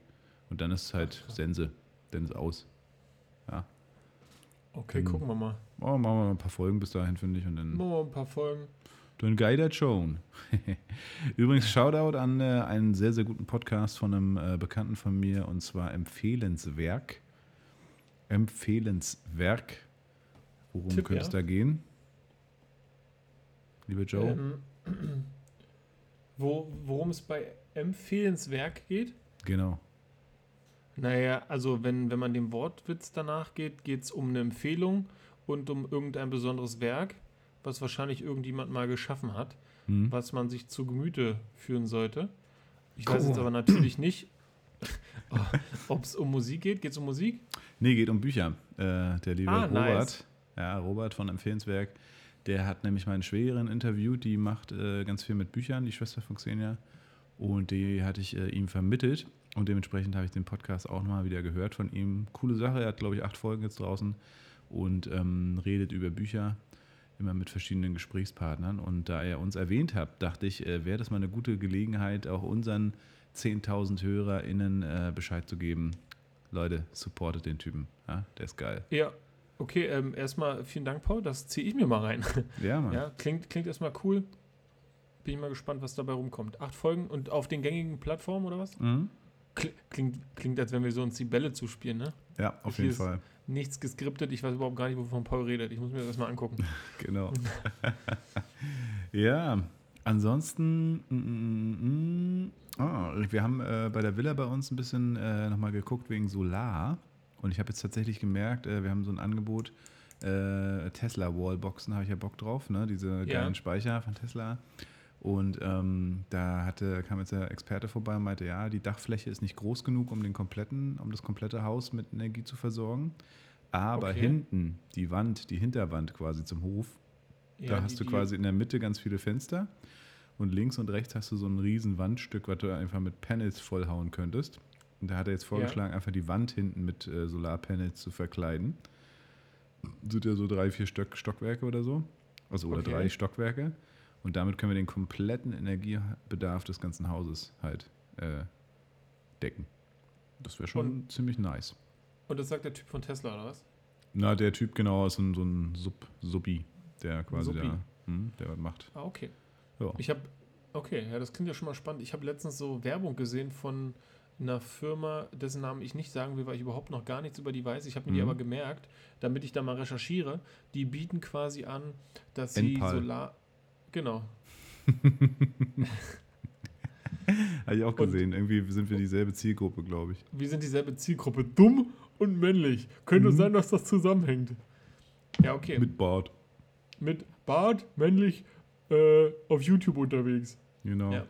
Und dann ist es halt. Sense. Dann ist aus. Ja. Okay, Dann- gucken wir mal. Oh, machen wir mal ein paar Folgen bis dahin, finde ich. Und dann Machen wir ein paar Folgen. Dann guided schon. Übrigens, Shoutout an äh, einen sehr, sehr guten Podcast von einem äh, Bekannten von mir und zwar Empfehlenswerk. Empfehlenswerk. Worum Tipp, könnte es ja. da gehen? Liebe Joe? Ähm, wo, worum es bei Empfehlenswerk geht? Genau. Naja, also wenn, wenn man dem Wortwitz danach geht, geht es um eine Empfehlung und um irgendein besonderes Werk, was wahrscheinlich irgendjemand mal geschaffen hat, Hm? was man sich zu Gemüte führen sollte. Ich Cool. weiß jetzt aber natürlich nicht, ob es um Musik geht. Geht es um Musik? Nee, geht um Bücher. Äh, der liebe Ah, Robert, nice. ja, Robert von Empfehlenswerk, der hat nämlich meine Schwägerin interviewt, die macht äh, ganz viel mit Büchern, die Schwester von Xenia. Und die hatte ich äh, ihm vermittelt. Und dementsprechend habe ich den Podcast auch nochmal wieder gehört von ihm. Coole Sache, er hat, glaube ich, acht Folgen jetzt draußen und ähm, redet über Bücher, immer mit verschiedenen Gesprächspartnern. Und da er uns erwähnt hat, dachte ich, äh, wäre das mal eine gute Gelegenheit, auch unseren 10.000 HörerInnen äh, Bescheid zu geben. Leute, supportet den Typen. Ja, der ist geil. Ja. Okay, ähm, erstmal vielen Dank, Paul. Das ziehe ich mir mal rein. Ja, Mann. Ja, klingt, klingt erstmal cool. Bin ich mal gespannt, was dabei rumkommt. Acht Folgen und auf den gängigen Plattformen oder was? Mhm. Kli- Klingt, klingt, als wenn wir so uns die Bälle zuspielen, ne? Ja, auf Hier jeden Fall. Nichts geskriptet. Ich weiß überhaupt gar nicht, wovon Paul redet. Ich muss mir das erstmal angucken. Genau. ja, ansonsten, mm, mm, ah, wir haben äh, bei der Villa bei uns ein bisschen äh, nochmal geguckt wegen Solar. Und ich habe jetzt tatsächlich gemerkt, äh, wir haben so ein Angebot, äh, Tesla-Wallboxen, habe ich ja Bock drauf, ne? diese Ja. geilen Speicher von Tesla. Und ähm, da hatte, kam jetzt der Experte vorbei und meinte, ja, die Dachfläche ist nicht groß genug, um den kompletten, um das komplette Haus mit Energie zu versorgen. Aber Okay. hinten, die Wand, die Hinterwand quasi zum Hof, da Ja, hast die- du quasi in der Mitte ganz viele Fenster und links und rechts hast du so ein riesen Wandstück, was du einfach mit Panels vollhauen könntest. Und da hat er jetzt vorgeschlagen, einfach die Wand hinten mit äh, Solarpanels zu verkleiden. Sind ja so drei, vier Stock, Stockwerke oder so. Also oder Okay. drei Stockwerke. Und damit können wir den kompletten Energiebedarf des ganzen Hauses halt äh, decken. Das wäre schon Und- ziemlich nice. Und das sagt der Typ von Tesla, oder was? Na, der Typ genau ist so ein, so ein Sub, Subi, der quasi Suppi. da, hm, der was macht. Ah, okay. Ja. Ich habe, okay, ja, das klingt ja schon mal spannend. Ich habe letztens so Werbung gesehen von einer Firma, dessen Namen ich nicht sagen will, weil ich überhaupt noch gar nichts über die weiß. Ich habe mir die Mhm. aber gemerkt, damit ich da mal recherchiere. Die bieten quasi an, dass sie Enpal. Solar. Genau. Habe ich auch Und- gesehen. Irgendwie sind wir dieselbe Zielgruppe, glaube ich. Wir sind dieselbe Zielgruppe. Dumm und männlich. Könnte Mhm. sein, dass das zusammenhängt. Ja, okay. Mit, Mit Bart. Bart, männlich, äh, auf YouTube unterwegs. Genau. Ja.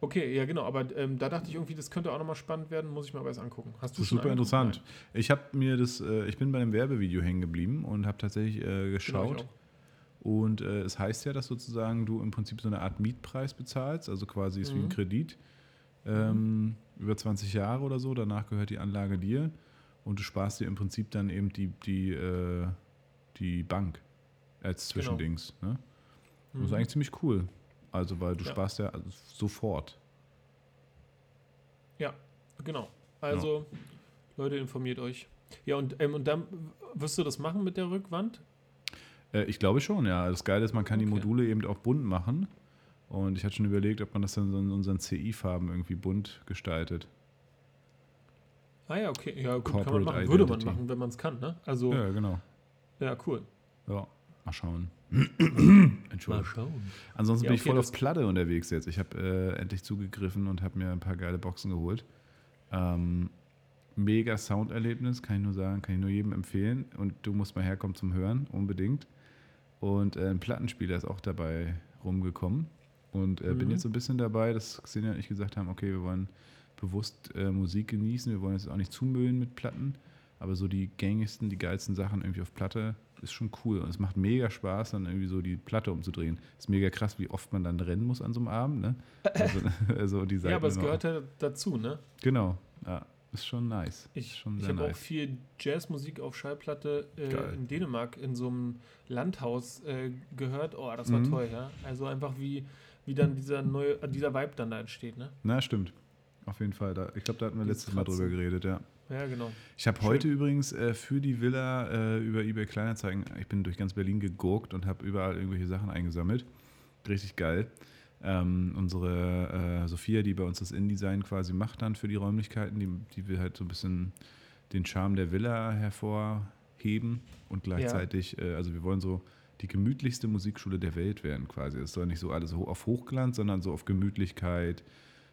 Okay, ja genau, aber ähm, da dachte ich irgendwie, das könnte auch nochmal spannend werden, muss ich mal was angucken. Hast Das du ist schon super interessant. Ich habe mir das, äh, ich bin bei einem Werbevideo hängen geblieben und habe tatsächlich äh, Nein. Genau, geschaut. auch. Und äh, es heißt ja, dass sozusagen du im Prinzip so eine Art Mietpreis bezahlst, also quasi ist wie ein Mhm. Kredit. Ähm, über 20 Jahre oder so, danach gehört die Anlage dir und du sparst dir im Prinzip dann eben die, die, äh, die Bank als Genau. Zwischendings. Ne? Das ist Mhm. eigentlich ziemlich cool. Also, weil du Ja. sparst ja sofort. Genau. Also, Leute, informiert euch. Ja, und, ähm, und dann wirst du das machen mit der Rückwand? Äh, ich glaube schon, ja. Das Geile ist, man kann die Okay. Module eben auch bunt machen. Und ich hatte schon überlegt, ob man das dann so in unseren CI-Farben irgendwie bunt gestaltet. Ah ja, okay. Ja, gut, kann man machen. Würde man machen, wenn man es kann, ne? Also, ja, Ja, genau. cool. Ja, mal schauen. Mal Entschuldigung. schauen. Ansonsten Ja, bin ich okay, voll das- auf Platte unterwegs jetzt. Ich habe äh, endlich zugegriffen und habe mir ein paar geile Boxen geholt. Ähm, mega Sounderlebnis, kann ich nur sagen, kann ich nur jedem empfehlen. Und du musst mal herkommen zum Hören, unbedingt. Und äh, ein Plattenspieler ist auch dabei rumgekommen. Und äh, bin Mhm. jetzt so ein bisschen dabei, dass Xenia und ich gesagt haben, okay, wir wollen bewusst äh, Musik genießen. Wir wollen jetzt auch nicht zumüllen mit Platten. Aber so die gängigsten, die geilsten Sachen irgendwie auf Platte ist schon cool. Und es macht mega Spaß, dann irgendwie so die Platte umzudrehen. Ist mega krass, wie oft man dann rennen muss an so einem Abend. Ne? Also, also die Seiten Ja, aber es gehört ja dazu, ne? Genau, ja. Ist schon nice. Ich, schon ich habe auch nice. viel Jazzmusik auf Schallplatte äh, in Dänemark in so einem Landhaus äh, gehört. Oh, das war Mhm. toll, ja. Also einfach wie, wie dann dieser neue, äh, dieser Vibe dann da entsteht, ne? Na, stimmt. Auf jeden Fall. Da, ich glaube, da hatten wir Dieses letztes Mal drüber geredet, ja. Ja, genau. Ich habe heute übrigens äh, für die Villa äh, über eBay Kleinanzeigen, ich bin durch ganz Berlin gegurkt und habe überall irgendwelche Sachen eingesammelt. Richtig geil. Ähm, unsere äh, Sophia, die bei uns das InDesign quasi macht dann für die Räumlichkeiten, die, die will halt so ein bisschen den Charme der Villa hervorheben und gleichzeitig, äh, also wir wollen so die gemütlichste Musikschule der Welt werden quasi. Es soll nicht so alles auf Hochglanz, sondern so auf Gemütlichkeit,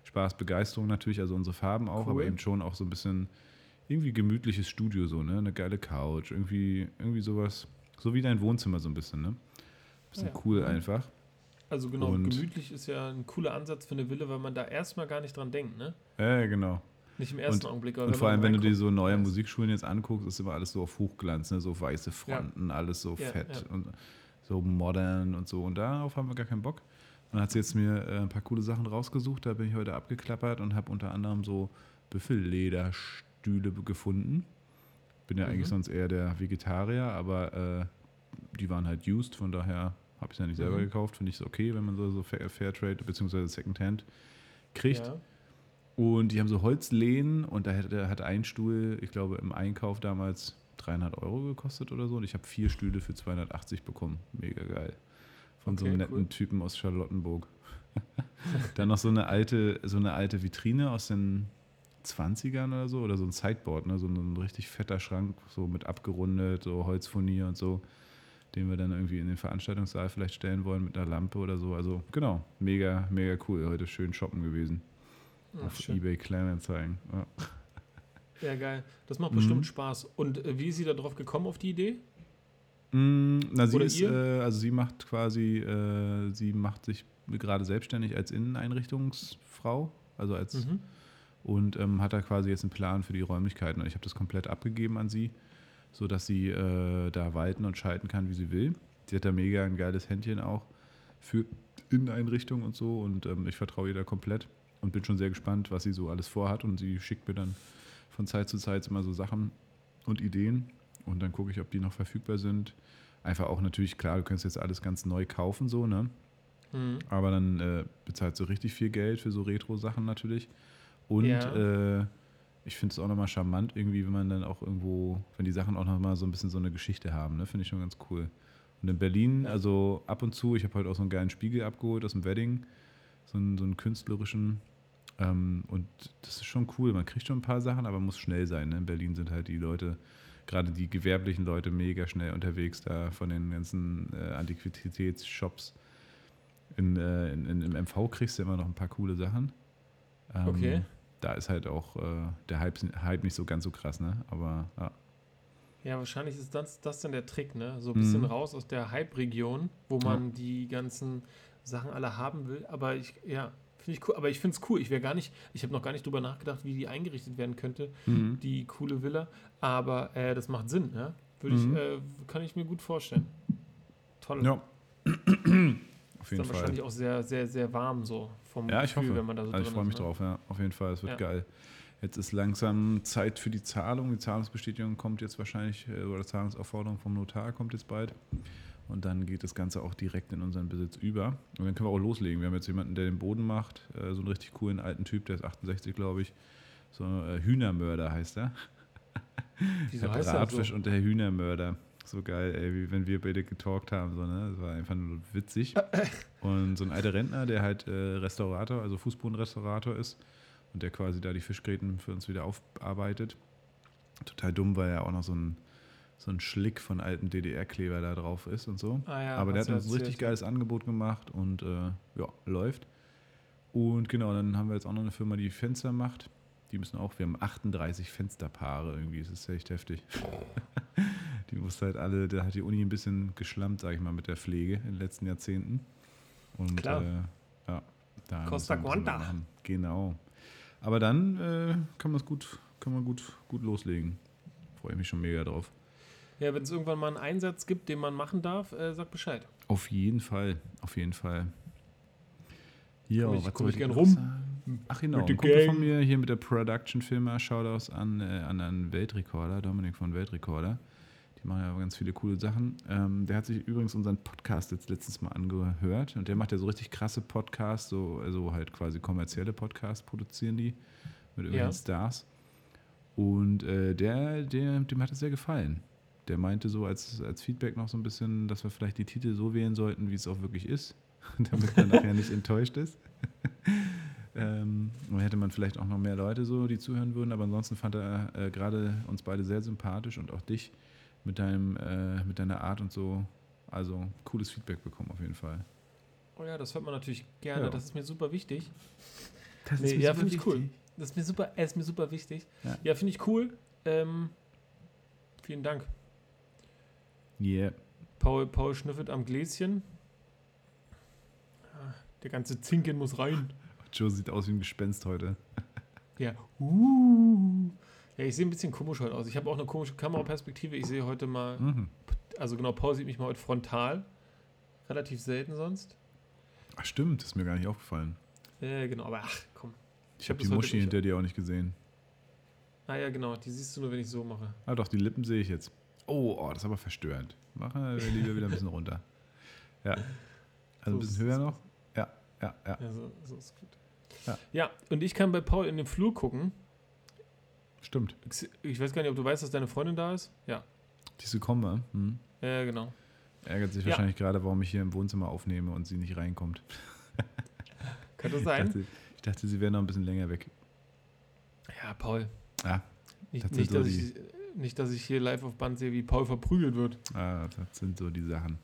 Spaß, Begeisterung natürlich, also unsere Farben auch, Cool. aber eben schon auch so ein bisschen irgendwie gemütliches Studio so, ne? Eine geile Couch, irgendwie, irgendwie sowas, so wie dein Wohnzimmer so ein bisschen, ne? Bisschen Ja. cool einfach. Also genau, Und- gemütlich ist ja ein cooler Ansatz für eine Villa, weil man da erstmal gar nicht dran denkt, ne? Äh, genau. Nicht im ersten Und- Augenblick. aber Und vor allem, wenn du dir so neue. Musikschulen jetzt anguckst, ist immer alles so auf Hochglanz, ne? so weiße Fronten, alles so Ja, fett ja. und so modern und so. Und darauf haben wir gar keinen Bock. Und dann hat sie jetzt mir äh, ein paar coole Sachen rausgesucht, da bin ich heute abgeklappert und habe unter anderem so Büffellederstühle be- gefunden. Bin ja Mhm. eigentlich sonst eher der Vegetarier, aber äh, die waren halt used, von daher habe ich es ja nicht selber Mhm. gekauft. Finde ich es okay, wenn man so, so Fair- Fairtrade bzw. Secondhand kriegt. Ja. Und die haben so Holzlehnen und da hat, da hat ein Stuhl, ich glaube, im Einkauf damals 300 Euro gekostet oder so. Und ich habe vier Stühle für 280 bekommen. Mega geil. Von so einem Okay, netten cool. Typen aus Charlottenburg. Dann noch so eine alte, so eine alte Vitrine aus den 20ern oder so. Oder so ein Sideboard, ne? so ein, richtig fetter Schrank, so mit abgerundet, so Holzfurnier und so. Den wir dann irgendwie in den Veranstaltungssaal vielleicht stellen wollen mit einer Lampe oder so. Also genau, mega, mega cool. Heute schön shoppen gewesen. Ach, Auf schön. eBay Kleinanzeigen. Ja. ja, geil. Das macht Mhm. bestimmt Spaß. Und äh, wie ist sie da drauf gekommen auf die Idee? Mm, Na, sie Oder ist, äh, also sie macht quasi, äh, sie macht sich gerade selbstständig als Inneneinrichtungsfrau, also als Mhm. Und ähm, hat da quasi jetzt einen Plan für die Räumlichkeiten. Und ich habe das komplett abgegeben an sie, sodass sie äh, da walten und schalten kann, wie sie will. Sie hat da mega ein geiles Händchen auch für Inneneinrichtungen und so und ähm, ich vertraue ihr da komplett und bin schon sehr gespannt, was sie so alles vorhat. Und sie schickt mir dann von Zeit zu Zeit immer so Sachen und Ideen und dann gucke ich, ob die noch verfügbar sind. Einfach auch natürlich, klar, du kannst jetzt alles ganz neu kaufen, so, ne? Mhm. Aber dann äh, bezahlst du richtig viel Geld für so Retro-Sachen natürlich. Und Ja. äh, ich finde es auch nochmal charmant, irgendwie, wenn man dann auch irgendwo, wenn die Sachen auch nochmal so ein bisschen so eine Geschichte haben, ne? Finde ich schon ganz cool. Und in Berlin, also ab und zu, ich habe heute auch so einen geilen Spiegel abgeholt aus dem Wedding, so einen, so einen künstlerischen. Ähm, und das ist schon cool. Man kriegt schon ein paar Sachen, aber muss schnell sein. Ne? In Berlin sind halt die Leute, gerade die gewerblichen Leute, mega schnell unterwegs da von den ganzen äh, Antiquitätsshops. In, äh, in, in, Im MV kriegst du immer noch ein paar coole Sachen. Ähm, Okay. Da ist halt auch äh, der Hype, Hype nicht so ganz so krass, ne? Aber ja. Ja, wahrscheinlich ist das, das dann der Trick, ne? So ein bisschen Mhm. raus aus der Hype-Region, wo man die ganzen Sachen alle haben will. Aber ich, ja, finde ich cool. Aber ich finde es cool. Ich wäre gar nicht, ich habe noch gar nicht drüber nachgedacht, wie die eingerichtet werden könnte, Mhm. die coole Villa. Aber äh, das macht Sinn, ja? Würde Mhm. ich, äh, kann ich mir gut vorstellen. Toll. Ja. Auf ist jeden dann Fall. wahrscheinlich auch sehr, sehr, sehr warm so vom Ja, ich Gefühl, hoffe. wenn man da so Also ich freue ist, mich ne? drauf, ja. Auf jeden Fall, es wird Ja. geil. Jetzt ist langsam Zeit für die Zahlung. Die Zahlungsbestätigung kommt jetzt wahrscheinlich, äh, oder Zahlungsaufforderung vom Notar kommt jetzt bald. Und dann geht das Ganze auch direkt in unseren Besitz über. Und dann können wir auch loslegen. Wir haben jetzt jemanden, der den Boden macht. Äh, so einen richtig coolen alten Typ, der ist 68, glaube ich. So äh, Hühnermörder heißt er. Wieso der heißt er so? Bratfisch und der Hühnermörder. So geil, ey, wie wenn wir beide getalkt haben. So, ne? Das war einfach nur witzig. Und so ein alter Rentner, der halt äh, Restaurator, also Fußbodenrestaurator ist und der quasi da die Fischgräten für uns wieder aufarbeitet. Total dumm, weil ja auch noch so ein, so ein Schlick von alten DDR-Kleber da drauf ist und so. Ah, ja, Aber der hat uns ein richtig geiles Angebot gemacht und äh, ja, läuft. Und genau, dann haben wir jetzt auch noch eine Firma, die Fenster macht. Die müssen auch, wir haben 38 Fensterpaare irgendwie, das ist echt heftig. die musste halt alle, da hat die Uni ein bisschen geschlammt, sag ich mal, mit der Pflege in den letzten Jahrzehnten. Und Klar. Äh, ja, da Costa machen. Genau. Aber dann äh, kann man es gut, kann man gut, gut loslegen. Freue ich mich schon mega drauf. Ja, wenn es irgendwann mal einen Einsatz gibt, den man machen darf, äh, sag Bescheid. Auf jeden Fall, auf jeden Fall. Ja, Komm ich- was komm ich gern rum. sagen? Ach genau, ein Kumpel von mir hier mit der Production-Firma, Shoutouts an, äh, an einen Weltrekorder, Dominik von Weltrekorder. Machen ja ganz viele coole Sachen. Ähm, der hat sich übrigens unseren Podcast jetzt letztens mal angehört und der macht ja so richtig krasse Podcasts, so, also halt quasi kommerzielle Podcasts produzieren die mit irgendwelchen Ja. Stars. Und äh, der, der, dem hat es sehr gefallen. Der meinte so als, als Feedback noch so ein bisschen, dass wir vielleicht die Titel so wählen sollten, wie es auch wirklich ist, damit man nachher nicht enttäuscht ist. ähm, hätte man vielleicht auch noch mehr Leute so, die zuhören würden, aber ansonsten fand er äh, gerade uns beide sehr sympathisch und auch dich mit, deinem, äh, mit deiner Art und so. Also cooles Feedback bekommen auf jeden Fall. Oh ja, das hört man natürlich gerne. Ja. Das ist mir super wichtig. Das Nee, ja, finde ich cool. Das ist mir super, äh, ist mir super wichtig. Ja. Ja, finde ich cool. Ähm, vielen Dank. Yeah. Paul, Paul schnüffelt am Gläschen. Ah, Der ganze Zinken muss rein. Joe sieht aus wie ein Gespenst heute. Ja. Uh. Ja, ich sehe ein bisschen komisch heute aus. Ich habe auch eine komische Kameraperspektive. Ich sehe heute mal, Mhm. also genau, Paul sieht mich mal heute frontal. Relativ selten sonst. Ach stimmt, das ist mir gar nicht aufgefallen. Äh, genau, aber ach, komm. Ich habe das die Muschi hinter dir auch nicht gesehen. Ah ja, genau, die siehst du nur, wenn ich so mache. Ah doch, die Lippen sehe ich jetzt. Oh, oh, das ist aber verstörend. Machen wir lieber wieder ein bisschen runter. Ja. Also So ein bisschen höher noch. Ja, ja, ja. Ja, so, so ist gut. Ja. ja, und ich kann bei Paul in den Flur gucken. Stimmt. Ich weiß gar nicht, ob du weißt, dass deine Freundin da ist. Ja, Diese Komma hm. ja genau. ärgert sich Ja. wahrscheinlich gerade, warum ich hier im Wohnzimmer aufnehme und sie nicht reinkommt. Kann das Ich sein? dachte, ich dachte, sie wäre noch ein bisschen länger weg. Ja, Paul. Ja, Nicht, Das nicht, so dass die- ich, nicht, dass ich hier live auf Band sehe, wie Paul verprügelt wird. ah, das sind so die Sachen.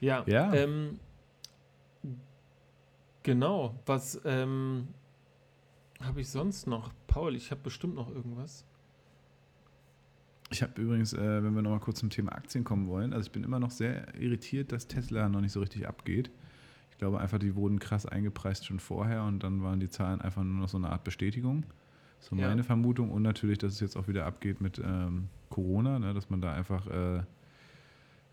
Ja. Ja. Ähm, genau. Was ähm, habe ich sonst noch? Paul, ich habe bestimmt noch irgendwas. Ich habe übrigens, äh, wenn wir noch mal kurz zum Thema Aktien kommen wollen, also ich bin immer noch sehr irritiert, dass Tesla noch nicht so richtig abgeht. Ich glaube einfach, die wurden krass eingepreist schon vorher und dann waren die Zahlen einfach nur noch so eine Art Bestätigung. So Ja. meine Vermutung und natürlich, dass es jetzt auch wieder abgeht mit ähm, Corona, ne, dass man da einfach, äh,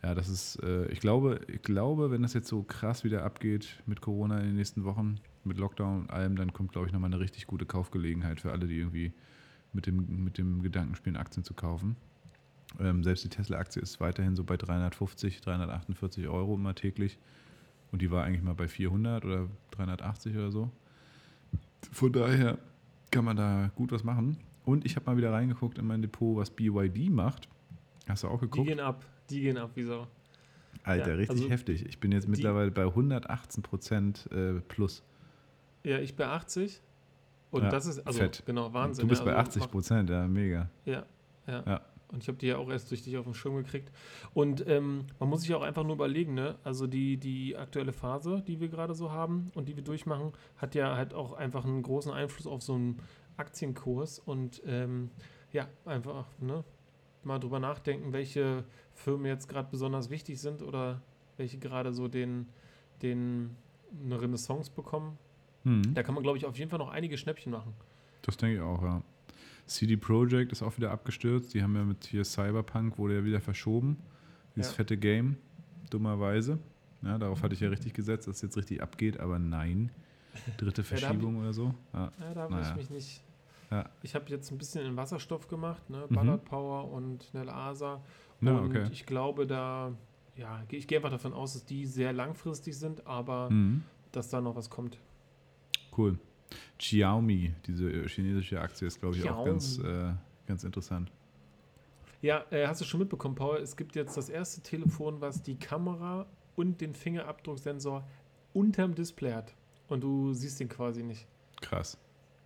ja, das ist, äh, ich glaube, ich glaube, wenn das jetzt so krass wieder abgeht mit Corona in den nächsten Wochen, mit Lockdown und allem, dann kommt, glaube ich, nochmal eine richtig gute Kaufgelegenheit für alle, die irgendwie mit dem, mit dem Gedanken spielen, Aktien zu kaufen. Ähm, selbst die Tesla-Aktie ist weiterhin so bei 350, 348 Euro immer täglich. Und die war eigentlich mal bei 400 oder 380 oder so. Von daher kann man da gut was machen. Und ich habe mal wieder reingeguckt in mein Depot, was BYD macht. Hast du auch Die geguckt? gehen ab. Die gehen ab, wieso? Alter, ja, richtig also heftig. Ich bin jetzt die- mittlerweile bei 118 Prozent äh, plus. Ja, ich bei 80. Und Ja, das ist, also fett. genau, Wahnsinn. du bist ne? bei Also 80 macht- Prozent, ja, mega. Ja, ja. Ja. Und ich habe die ja auch erst durch dich auf den Schirm gekriegt. Und ähm, man muss sich auch einfach nur überlegen, ne? Also die, die aktuelle Phase, die wir gerade so haben und die wir durchmachen, hat ja halt auch einfach einen großen Einfluss auf so einen Aktienkurs. Und ähm, ja, einfach, ne? Mal drüber nachdenken, welche Firmen jetzt gerade besonders wichtig sind oder welche gerade so den, den eine Renaissance bekommen. Hm. Da kann man, glaube ich, auf jeden Fall noch einige Schnäppchen machen. Das denke ich auch, ja. CD Projekt ist auch wieder abgestürzt. Die haben ja mit hier Cyberpunk, wurde ja wieder verschoben. Dieses Ja. fette Game, dummerweise. Ja, darauf hatte ich ja richtig gesetzt, dass es jetzt richtig abgeht, aber nein. Dritte Verschiebung oder so. Ja. Ja, da habe Naja. ich mich nicht. Ja. Ich habe jetzt ein bisschen in Wasserstoff gemacht, ne? Mhm. Ballard Power und Schnell Asa. Und okay. ich glaube, da, ja, ich gehe einfach davon aus, dass die sehr langfristig sind, aber Mhm. dass da noch was kommt. Cool. Xiaomi, diese chinesische Aktie, ist, glaube ich, auch Xiaomi. ganz, äh, ganz interessant. Ja, äh, hast du schon mitbekommen, Paul? Es gibt jetzt das erste Telefon, was die Kamera und den Fingerabdrucksensor unterm Display hat. Und du siehst den quasi nicht. Krass.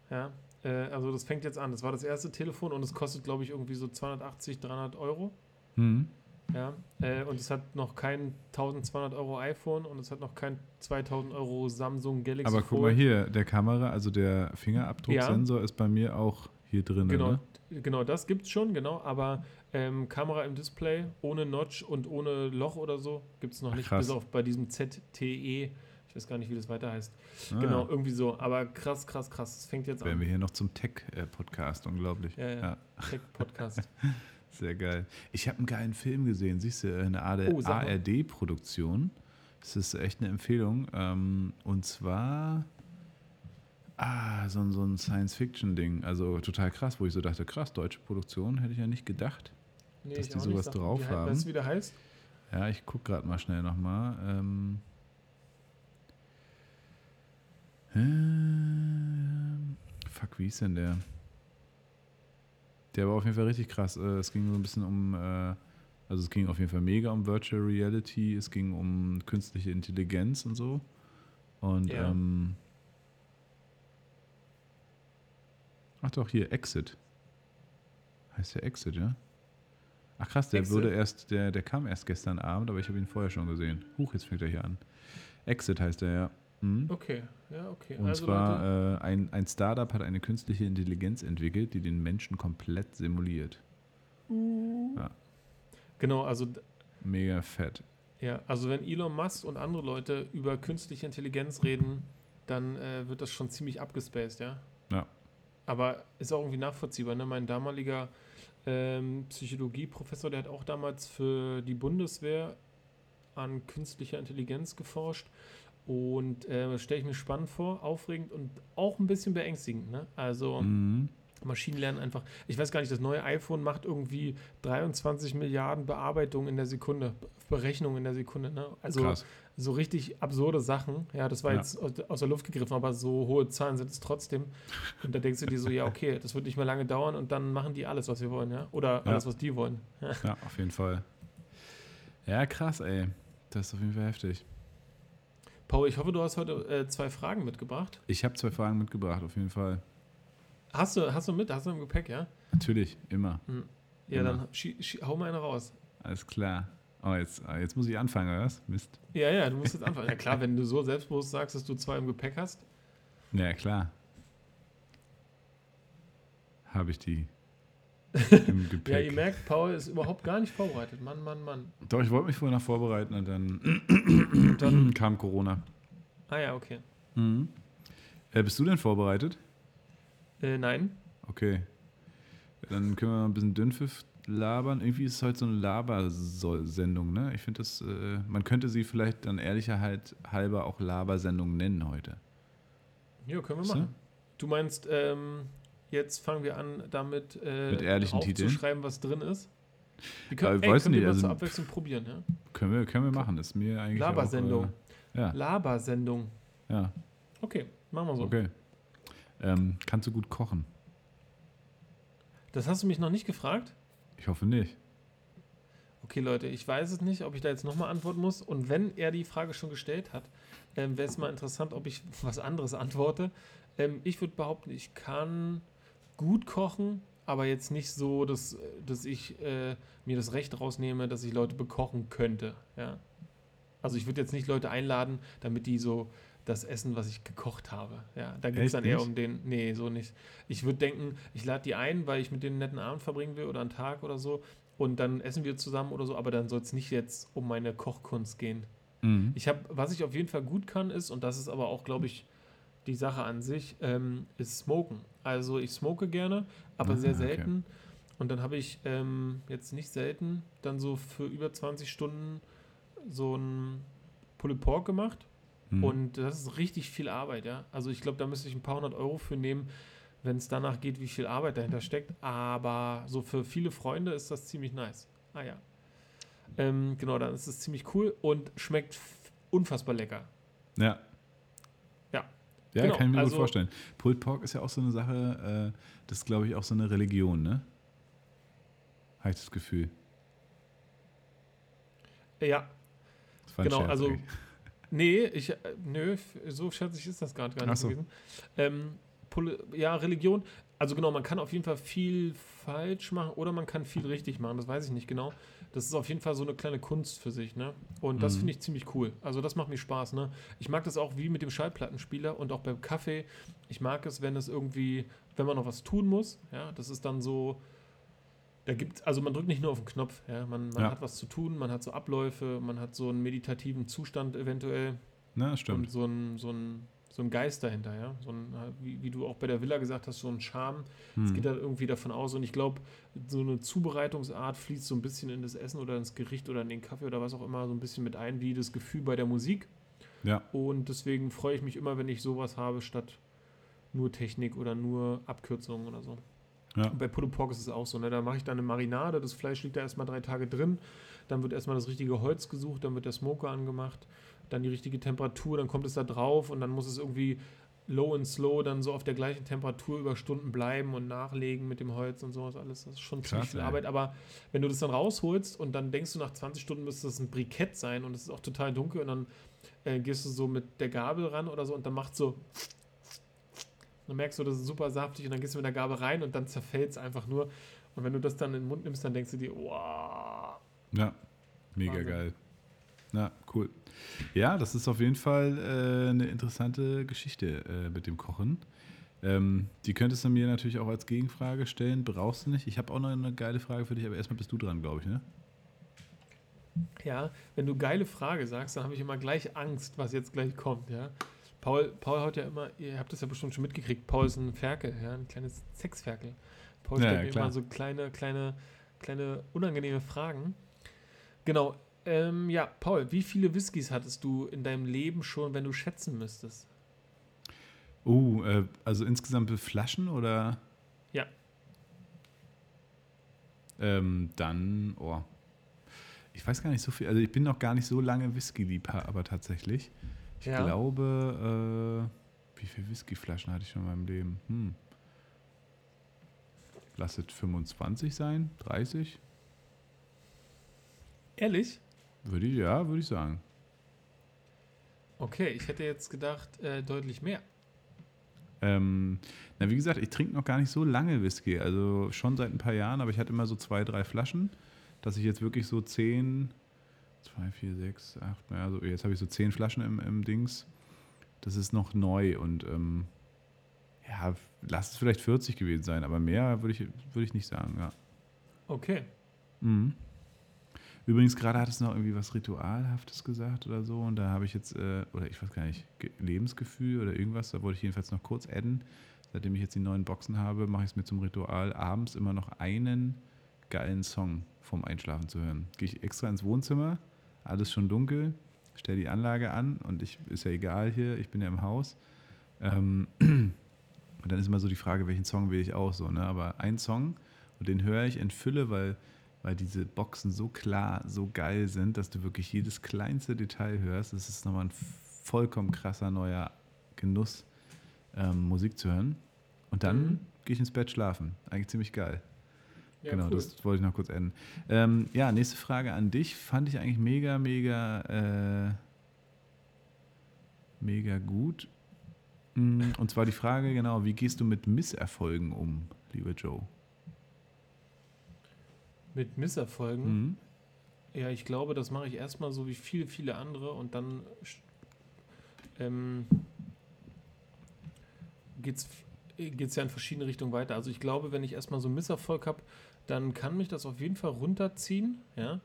Ja, äh, also das fängt jetzt an. Das war das erste Telefon und es kostet, glaube ich, irgendwie so 280, 300 Euro. Mhm. Ja, äh, und es hat noch kein 1200 Euro iPhone und es hat noch kein 2000 Euro Samsung Galaxy Aber guck mal hier, der Kamera, also der Fingerabdrucksensor ist bei mir auch hier drin. Genau, Ne? genau das gibt es schon, genau. Aber ähm, Kamera im Display ohne Notch und ohne Loch oder so gibt es noch Ach, nicht, krass. bis auf bei diesem ZTE. Ich weiß gar nicht, wie das weiter heißt. Ah, Genau, irgendwie so. Aber krass, krass, krass. Es fängt jetzt Wären an. wir hier noch zum Tech-Podcast, unglaublich. Ja, ja. Tech-Podcast. Sehr geil. Ich habe einen geilen Film gesehen, siehst du, eine Oh. ARD-Produktion. Das ist echt eine Empfehlung. Ähm, und zwar ah, so, ein- so ein Science-Fiction-Ding. Also total krass, wo ich so dachte, krass, deutsche Produktion, hätte ich ja nicht gedacht. Nee, Dass die sowas mal, drauf haben. Weißt du, wie der heißt? Ja, ich gucke gerade mal schnell nochmal. Ähm, ähm, fuck, wie ist denn der? Der war auf jeden Fall richtig krass. Äh, Es ging so ein bisschen um, äh, also es ging auf jeden Fall mega um Virtual Reality, es ging um künstliche Intelligenz und so. Und Ja. ähm, ach doch, hier, Exit. Heißt der Exit, ja? Ach krass, der Exit? wurde erst, der, der kam erst gestern Abend, aber ich habe ihn vorher schon gesehen. Huch, jetzt fängt er hier an. Exit heißt er, ja. Mhm. Okay, ja, okay. Und also, zwar äh, ein, ein Startup hat eine künstliche Intelligenz entwickelt, die den Menschen komplett simuliert. genau, also Mega fett. Ja, also wenn Elon Musk und andere Leute über künstliche Intelligenz reden, dann äh, wird das schon ziemlich abgespaced, ja. Ja. Aber ist auch irgendwie nachvollziehbar. Ne? Mein damaliger ähm, Psychologieprofessor, der hat auch damals für die Bundeswehr an künstlicher Intelligenz geforscht. Und äh, das stelle ich mir spannend vor, aufregend und auch ein bisschen beängstigend. Ne? Also Mhm. Maschinen lernen einfach. Ich weiß gar nicht, das neue iPhone macht irgendwie 23 Milliarden Bearbeitungen in der Sekunde, Berechnungen in der Sekunde. Ne? Also Krass. so richtig absurde Sachen. Ja, das war Ja. jetzt aus, der Luft gegriffen, aber so hohe Zahlen sind es trotzdem. Und da denkst du dir so, ja, okay, das wird nicht mehr lange dauern und dann machen die alles, was wir wollen, ja. Oder Ja. alles, was die wollen. Ja, auf jeden Fall. Ja, krass, ey. Das ist auf jeden Fall heftig. Paul, ich hoffe, du hast heute äh, zwei Fragen mitgebracht. Ich habe zwei Fragen mitgebracht, auf jeden Fall. Hast du, hast du mit? Hast du im Gepäck, ja? Natürlich, immer. Ja, Immer. dann schie, schie, hau mal eine raus. Alles klar. Oh, jetzt, ah, jetzt muss ich anfangen, oder was? Mist. Ja, ja, du musst jetzt anfangen. Ja klar, wenn du so selbstbewusst sagst, dass du zwei im Gepäck hast. Ja, klar. Habe ich die im Gepäck. Ja, ihr merkt, Paul ist überhaupt gar nicht vorbereitet. Mann, Mann, Mann. Doch, ich wollte mich vorher noch vorbereiten und dann, dann kam Corona. Ah ja, okay. Mhm. Äh, bist du denn vorbereitet? Äh, nein. Okay. Dann können wir mal ein bisschen Dünnpfiff labern. Irgendwie ist es heute so eine Labersendung, ne? Ich finde das, äh, man könnte sie vielleicht dann ehrlicherheit halber auch Labersendung nennen heute. Ja, können wir machen. Du meinst, ähm, jetzt fangen wir an, damit äh, Mit ehrlichen Titeln? aufzuschreiben, was drin ist? Wir Aber können, ich ey, weiß können wir mal also- zur Abwechslung probieren, ja? Können wir, können wir machen. Ist mir eigentlich. Labersendung. Auch, äh, ja, Labersendung. ja, Okay, machen wir so. okay. Ähm, kannst du gut kochen? Das hast du mich noch nicht gefragt? Ich hoffe nicht. Okay, Leute, ich weiß es nicht, ob ich da jetzt nochmal antworten muss. Und wenn er die Frage schon gestellt hat, ähm, wäre es mal interessant, ob ich was anderes antworte. Ähm, ich würde behaupten, ich kann gut kochen, aber jetzt nicht so, dass, dass ich äh, mir das Recht rausnehme, dass ich Leute bekochen könnte. Ja. Also ich würde jetzt nicht Leute einladen, damit die so das Essen, was ich gekocht habe. Ja, da geht es dann eher um den. Nee, so nicht. Ich würde denken, ich lade die ein, weil ich mit denen einen netten Abend verbringen will oder einen Tag oder so. Und dann essen wir zusammen oder so, aber dann soll es nicht jetzt um meine Kochkunst gehen. Mhm. Ich habe, was ich auf jeden Fall gut kann, ist, und das ist aber auch, glaube ich, die Sache an sich, ähm, ist Smoken. Also ich smoke gerne, aber Ah, sehr okay. selten. Und dann habe ich ähm, jetzt nicht selten dann so für über 20 Stunden so ein Pulled Pork gemacht. Mhm. Und das ist richtig viel Arbeit, ja. Also ich glaube, da müsste ich ein paar hundert Euro für nehmen, wenn es danach geht, wie viel Arbeit dahinter steckt. Aber so für viele Freunde ist das ziemlich nice. Ah ja. Ähm, genau, dann ist es ziemlich cool und schmeckt unfassbar lecker. Ja. Ja. Genau, kann ich mir also- gut vorstellen. Pulled Pork ist ja auch so eine Sache, äh, das ist, glaube ich, auch so eine Religion, ne? Habe ich das Gefühl. Ja, Das war Genau, also- nee, ich, äh, nö, so scherzig ist das gerade gar nicht so. gewesen. Ähm, ja, Religion, also genau, man kann auf jeden Fall viel falsch machen oder man kann viel richtig machen, das weiß ich nicht genau. Das ist auf jeden Fall so eine kleine Kunst für sich, ne? Und das Mhm. finde ich ziemlich cool. Also das macht mir Spaß, ne? Ich mag das auch wie mit dem Schallplattenspieler und auch beim Kaffee. Ich mag es, wenn es irgendwie, wenn man noch was tun muss, ja, das ist dann so, da gibt also man drückt nicht nur auf den Knopf, ja, man, man Ja. hat was zu tun, man hat so Abläufe, man hat so einen meditativen Zustand eventuell Na, stimmt. und so ein, so ein, so ein Geist dahinter, ja. So ein, äh, wie, wie du auch bei der Villa gesagt hast, so ein Charme. Es Hm. geht halt irgendwie davon aus und ich glaube, so eine Zubereitungsart fließt so ein bisschen in das Essen oder ins Gericht oder in den Kaffee oder was auch immer so ein bisschen mit ein, wie das Gefühl bei der Musik. Ja. Und deswegen freue ich mich immer, wenn ich sowas habe, statt nur Technik oder nur Abkürzungen oder so. Ja. Bei Pulled Pork ist es auch so, ne? Da mache ich dann eine Marinade, das Fleisch liegt da erstmal drei Tage drin, dann wird erstmal das richtige Holz gesucht, dann wird der Smoker angemacht, dann die richtige Temperatur, dann kommt es da drauf und dann muss es irgendwie low and slow dann so auf der gleichen Temperatur über Stunden bleiben und nachlegen mit dem Holz und sowas alles. Das ist schon ziemlich Krass, viel ey. Arbeit, aber wenn du das dann rausholst und dann denkst du nach 20 Stunden müsste das ein Brikett sein und es ist auch total dunkel und dann äh, gehst du so mit der Gabel ran oder so und dann macht so dann merkst du, das ist super saftig und dann gehst du mit der Gabel rein und dann zerfällt es einfach nur. Und wenn du das dann in den Mund nimmst, dann denkst du dir, wow. Ja, mega Wahnsinn. geil. Na, cool. Ja, das ist auf jeden Fall äh, eine interessante Geschichte äh, mit dem Kochen. Ähm, die könntest du mir natürlich auch als Gegenfrage stellen. Brauchst du nicht. Ich habe auch noch eine geile Frage für dich, aber erstmal bist du dran, glaube ich, ne? Ja, wenn du geile Frage sagst, dann habe ich immer gleich Angst, was jetzt gleich kommt, ja. Paul, Paul hat ja immer, ihr habt das ja bestimmt schon mitgekriegt, Paul ist ein Ferkel, ja, ein kleines Sexferkel. Paul Ja, stellt ja, mir klar. immer so kleine, kleine, kleine unangenehme Fragen. Genau. Ähm, ja, Paul, wie viele Whiskys hattest du in deinem Leben schon, wenn du schätzen müsstest? Oh, äh, also insgesamt Flaschen oder? Ja. Ähm, dann, oh. Ich weiß gar nicht so viel, also ich bin noch gar nicht so lange Whisky-Liebhaber tatsächlich. Ich Ja. glaube, äh, wie viele Whiskyflaschen hatte ich schon in meinem Leben? Hm. Lass es 25 sein, 30? Ehrlich? Würde ich, ja, würde ich sagen. Okay, ich hätte jetzt gedacht, äh, deutlich mehr. Ähm, na, wie gesagt, ich trinke noch gar nicht so lange Whisky, also schon seit ein paar Jahren, aber ich hatte immer so zwei, drei Flaschen, dass ich jetzt wirklich so zehn, zwei, vier, sechs, acht, naja, so, jetzt habe ich so zehn Flaschen im, im Dings. Das ist noch neu und ähm, ja, lass es vielleicht 40 gewesen sein, aber mehr würde ich, würde ich nicht sagen, ja. Okay. Mhm. Übrigens, gerade hattest du noch irgendwie was Ritualhaftes gesagt oder so. Und da habe ich jetzt, äh, oder ich weiß gar nicht, Ge- Lebensgefühl oder irgendwas. Da wollte ich jedenfalls noch kurz adden. Seitdem ich jetzt die neuen Boxen habe, mache ich es mir zum Ritual, abends immer noch einen geilen Song vorm Einschlafen zu hören. Gehe ich extra ins Wohnzimmer, alles schon dunkel, stelle die Anlage an und ich ist ja egal hier, ich bin ja im Haus. Ähm, und dann ist immer so die Frage, welchen Song wähle ich aus, so, ne? Aber ein Song und den höre ich in Fülle, weil, weil diese Boxen so klar, so geil sind, dass du wirklich jedes kleinste Detail hörst. Das ist nochmal ein vollkommen krasser neuer Genuss, ähm, Musik zu hören. Und dann Mhm. gehe ich ins Bett schlafen. Eigentlich ziemlich geil. Ja, genau, cool. das wollte ich noch kurz enden. Ähm, ja, nächste Frage an dich. Fand ich eigentlich mega, mega, äh, mega gut. Mm, Und zwar die Frage, genau, wie gehst du mit Misserfolgen um, lieber Joe? Mit Misserfolgen? Mhm. Ja, ich glaube, das mache ich erstmal so wie viele, viele andere und dann ähm, geht es ja in verschiedene Richtungen weiter. Also ich glaube, wenn ich erstmal so einen Misserfolg habe, dann kann mich das auf jeden Fall runterziehen. Ja? Mhm.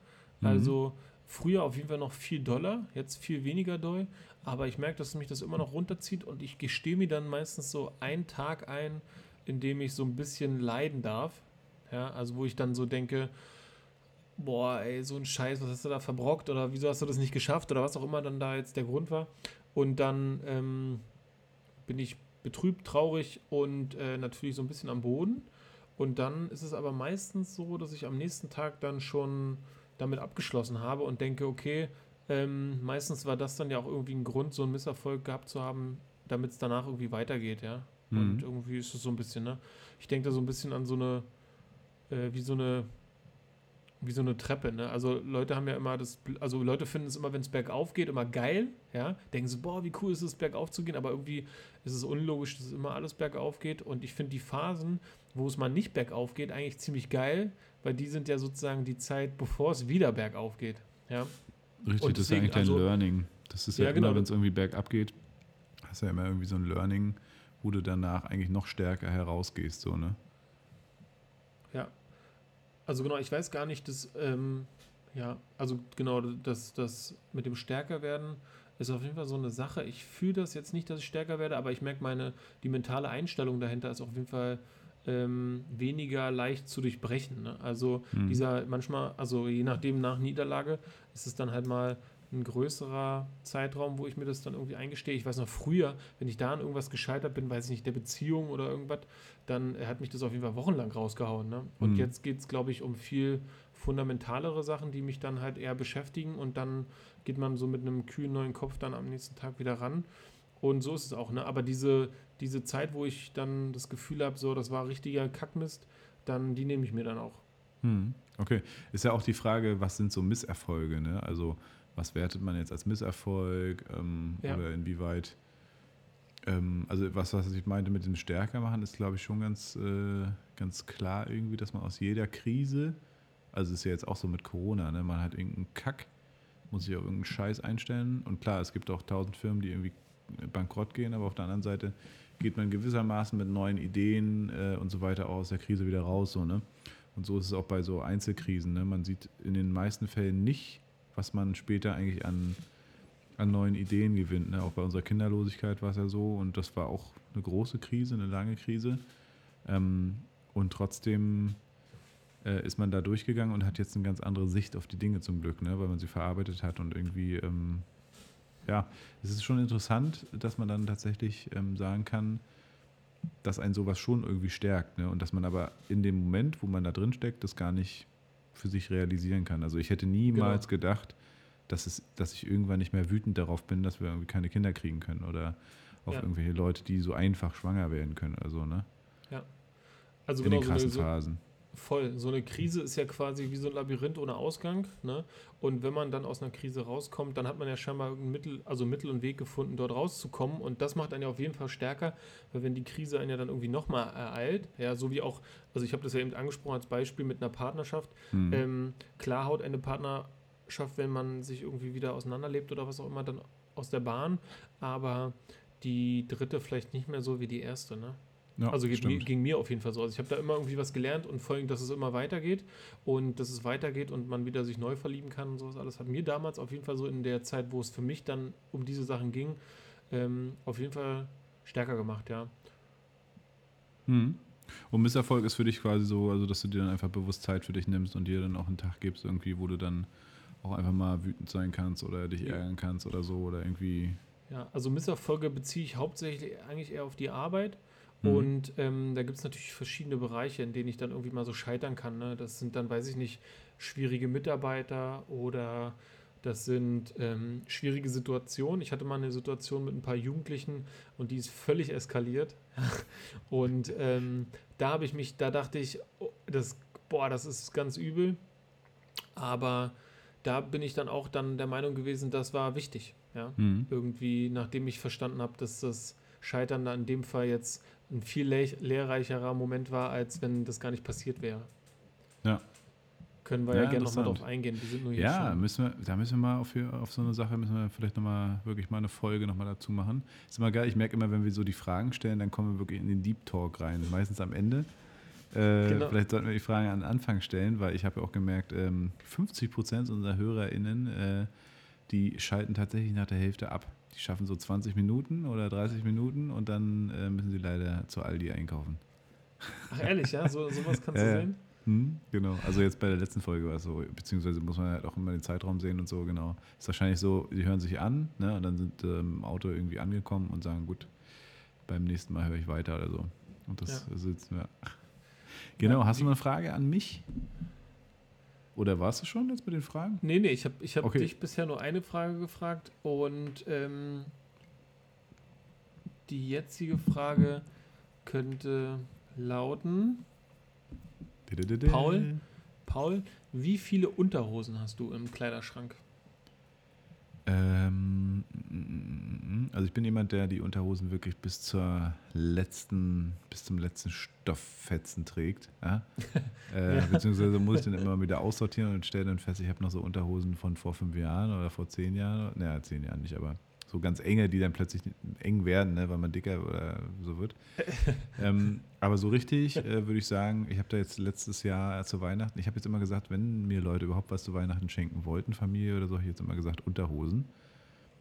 Also früher auf jeden Fall noch viel doller, jetzt viel weniger doll, aber ich merke, dass mich das immer noch runterzieht und ich gestehe mir dann meistens so einen Tag ein, in dem ich so ein bisschen leiden darf. Ja, also wo ich dann so denke, boah, ey, so ein Scheiß, was hast du da verbrockt oder wieso hast du das nicht geschafft oder was auch immer dann da jetzt der Grund war. Und dann ähm, bin ich betrübt, traurig und äh, natürlich so ein bisschen am Boden. Und dann ist es aber meistens so, dass ich am nächsten Tag dann schon damit abgeschlossen habe und denke, okay, ähm, meistens war das dann ja auch irgendwie ein Grund, so einen Misserfolg gehabt zu haben, damit es danach irgendwie weitergeht, ja. Mhm. Und irgendwie ist es so ein bisschen, ne? Ich denke da so ein bisschen an so eine, äh, wie so eine, wie so eine Treppe, ne? Also Leute haben ja immer das, also Leute finden es immer, wenn es bergauf geht, immer geil, ja? Denken so, boah, wie cool ist es, bergauf zu gehen, aber irgendwie ist es unlogisch, dass es immer alles bergauf geht. Und ich finde die Phasen, wo es mal nicht bergauf geht, eigentlich ziemlich geil, weil die sind ja sozusagen die Zeit, bevor es wieder bergauf geht, ja. Richtig, Und das ist ja deswegen, eigentlich dein also- Learning. Das ist ja, Ja, genau. immer, wenn es irgendwie bergab geht, hast du ja immer irgendwie so ein Learning, wo du danach eigentlich noch stärker herausgehst, so, ne? Also genau, ich weiß gar nicht, dass, ähm, ja, also genau, das, das mit dem Stärkerwerden ist auf jeden Fall so eine Sache. Ich fühle das jetzt nicht, dass ich stärker werde, aber ich merke meine, die mentale Einstellung dahinter ist auf jeden Fall ähm, weniger leicht zu durchbrechen. Ne? Also Mhm. dieser manchmal, also je nachdem nach Niederlage, ist es dann halt mal ein größerer Zeitraum, wo ich mir das dann irgendwie eingestehe. Ich weiß noch früher, wenn ich da an irgendwas gescheitert bin, weiß ich nicht, der Beziehung oder irgendwas, dann hat mich das auf jeden Fall wochenlang rausgehauen. Ne? Und Mhm. jetzt geht es, glaube ich, um viel fundamentalere Sachen, die mich dann halt eher beschäftigen und dann geht man so mit einem kühlen neuen Kopf dann am nächsten Tag wieder ran. Und so ist es auch, ne? Aber diese, diese Zeit, wo ich dann das Gefühl habe, so, das war richtiger Kackmist, dann die nehme ich mir dann auch. Hm, Okay. Ist ja auch die Frage, was sind so Misserfolge, ne? Also, was wertet man jetzt als Misserfolg ähm, Ja. oder inwieweit? Ähm, also, was, was ich meinte mit dem Stärker machen, ist, glaube ich, schon ganz, äh, ganz klar irgendwie, dass man aus jeder Krise, also ist ja jetzt auch so mit Corona, ne? Man hat irgendeinen Kack, muss sich auf irgendeinen Scheiß einstellen. Und klar, es gibt auch tausend Firmen, die irgendwie bankrott gehen, aber auf der anderen Seite geht man gewissermaßen mit neuen Ideen äh, und so weiter auch aus der Krise wieder raus, so, ne? Und so ist es auch bei so Einzelkrisen. Ne? Man sieht in den meisten Fällen nicht, was man später eigentlich an, an neuen Ideen gewinnt. Ne? Auch bei unserer Kinderlosigkeit war es ja so und das war auch eine große Krise, eine lange Krise. Ähm, und trotzdem äh, ist man da durchgegangen und hat jetzt eine ganz andere Sicht auf die Dinge zum Glück, ne? weil man sie verarbeitet hat und irgendwie, ähm, ja, es ist schon interessant, dass man dann tatsächlich ähm, sagen kann, dass einen sowas schon irgendwie stärkt. Ne? Und dass man aber in dem Moment, wo man da drin steckt, das gar nicht für sich realisieren kann. Also ich hätte niemals Genau. gedacht, dass, es, dass ich irgendwann nicht mehr wütend darauf bin, dass wir irgendwie keine Kinder kriegen können oder auf Ja. irgendwelche Leute, die so einfach schwanger werden können. Also, ne? Also In genau, den so eine, krassen so, Phasen. Voll. So eine Krise ist ja quasi wie so ein Labyrinth ohne Ausgang. Ne? Und wenn man dann aus einer Krise rauskommt, dann hat man ja scheinbar irgendein Mittel, also Mittel und Weg gefunden, dort rauszukommen. Und das macht einen ja auf jeden Fall stärker, weil wenn die Krise einen ja dann irgendwie nochmal ereilt, ja, so wie auch, also ich habe das ja eben angesprochen als Beispiel mit einer Partnerschaft, Hm. ähm, klar haut eine Partnerschaft, wenn man sich irgendwie wieder auseinanderlebt oder was auch immer, dann aus der Bahn, aber die dritte vielleicht nicht mehr so wie die erste, ne? Ja, Also geht mir, ging mir auf jeden Fall so. Also ich habe da immer irgendwie was gelernt und vor allem, dass es immer weitergeht und dass es weitergeht und man wieder sich neu verlieben kann und sowas alles. Hat mir damals auf jeden Fall so in der Zeit, wo es für mich dann um diese Sachen ging, ähm, auf jeden Fall stärker gemacht, ja. Hm. Und Misserfolg ist für dich quasi so, also dass du dir dann einfach bewusst Zeit für dich nimmst und dir dann auch einen Tag gibst, irgendwie, wo du dann auch einfach mal wütend sein kannst oder dich ärgern kannst oder so oder irgendwie. Ja, also Misserfolge beziehe ich hauptsächlich eigentlich eher auf die Arbeit. Mhm. Und ähm, da gibt es natürlich verschiedene Bereiche, in denen ich dann irgendwie mal so scheitern kann. Ne? Das sind dann, weiß ich nicht, schwierige Mitarbeiter oder das sind ähm, schwierige Situationen. Ich hatte mal eine Situation mit ein paar Jugendlichen und die ist völlig eskaliert. und ähm, da habe ich mich, da dachte ich, oh, das, boah, das ist ganz übel. Aber da bin ich dann auch dann der Meinung gewesen, das war wichtig. Ja? Hm. irgendwie, nachdem ich verstanden habe, dass das Scheitern da in dem Fall jetzt ein viel le lehrreicherer Moment war, als wenn das gar nicht passiert wäre. Ja. Können wir ja, ja gerne nochmal drauf eingehen. Wir sind nur hier ja, schon. Müssen wir, da müssen wir mal auf, auf so eine Sache, müssen wir vielleicht nochmal wirklich mal eine Folge nochmal dazu machen. Ist immer geil, ich merke immer, wenn wir so die Fragen stellen, dann kommen wir wirklich in den Deep Talk rein. Meistens am Ende. Äh, genau. Vielleicht sollten wir die Fragen an den Anfang stellen, weil ich habe ja auch gemerkt, ähm, 50 Prozent unserer HörerInnen, äh, die schalten tatsächlich nach der Hälfte ab. Die schaffen so 20 Minuten oder 30 Minuten und dann äh, müssen sie leider zu Aldi einkaufen. Ach ehrlich, ja? So, sowas kannst du sehen? Hm, genau, also jetzt bei der letzten Folge war es so, beziehungsweise muss man halt auch immer den Zeitraum sehen und so, genau. Ist wahrscheinlich so, die hören sich an ne, und dann sind äh, im Auto irgendwie angekommen und sagen, gut, beim nächsten Mal höre ich weiter oder so. Und das ja. ist ja. Genau, ja, hast du eine Frage an mich? Oder warst du schon jetzt mit den Fragen? Nee, nee, ich habe ich hab okay. dich bisher nur eine Frage gefragt und ähm, die jetzige Frage könnte lauten: Paul, Paul, wie viele Unterhosen hast du im Kleiderschrank? Ähm, also ich bin jemand, der die Unterhosen wirklich bis zur letzten, bis zum letzten Stofffetzen trägt. Ja? äh, ja. Beziehungsweise muss ich dann immer wieder aussortieren und stelle dann fest, ich habe noch so Unterhosen von vor fünf Jahren oder vor zehn Jahren. Naja, zehn Jahren nicht, aber so ganz enge, die dann plötzlich eng werden, ne, weil man dicker oder so wird. ähm, aber so richtig äh, würde ich sagen, ich habe da jetzt letztes Jahr zu Weihnachten, ich habe jetzt immer gesagt, wenn mir Leute überhaupt was zu Weihnachten schenken wollten, Familie oder so, habe ich jetzt immer gesagt, Unterhosen.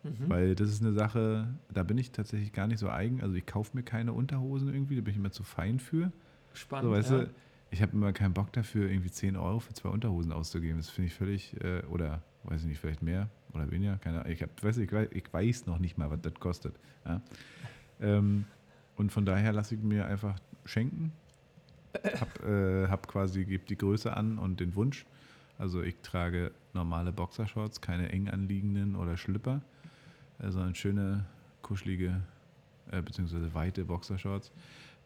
Mhm. Weil das ist eine Sache, da bin ich tatsächlich gar nicht so eigen. Also ich kaufe mir keine Unterhosen irgendwie, da bin ich immer zu fein für. Spannend. So, weißt ja. du, ich habe immer keinen Bock dafür, irgendwie 10 Euro für zwei Unterhosen auszugeben. Das finde ich völlig, äh, oder weiß ich nicht, vielleicht mehr oder weniger, keine Ahnung. Ich, hab, weiß, ich, weiß, ich weiß noch nicht mal, was das kostet. Ja. Ähm, und von daher lasse ich mir einfach schenken. Hab, äh, hab quasi, gebe die Größe an und den Wunsch. Also ich trage normale Boxershorts, keine eng anliegenden oder Schlipper, äh, sondern schöne, kuschelige, äh, beziehungsweise weite Boxershorts.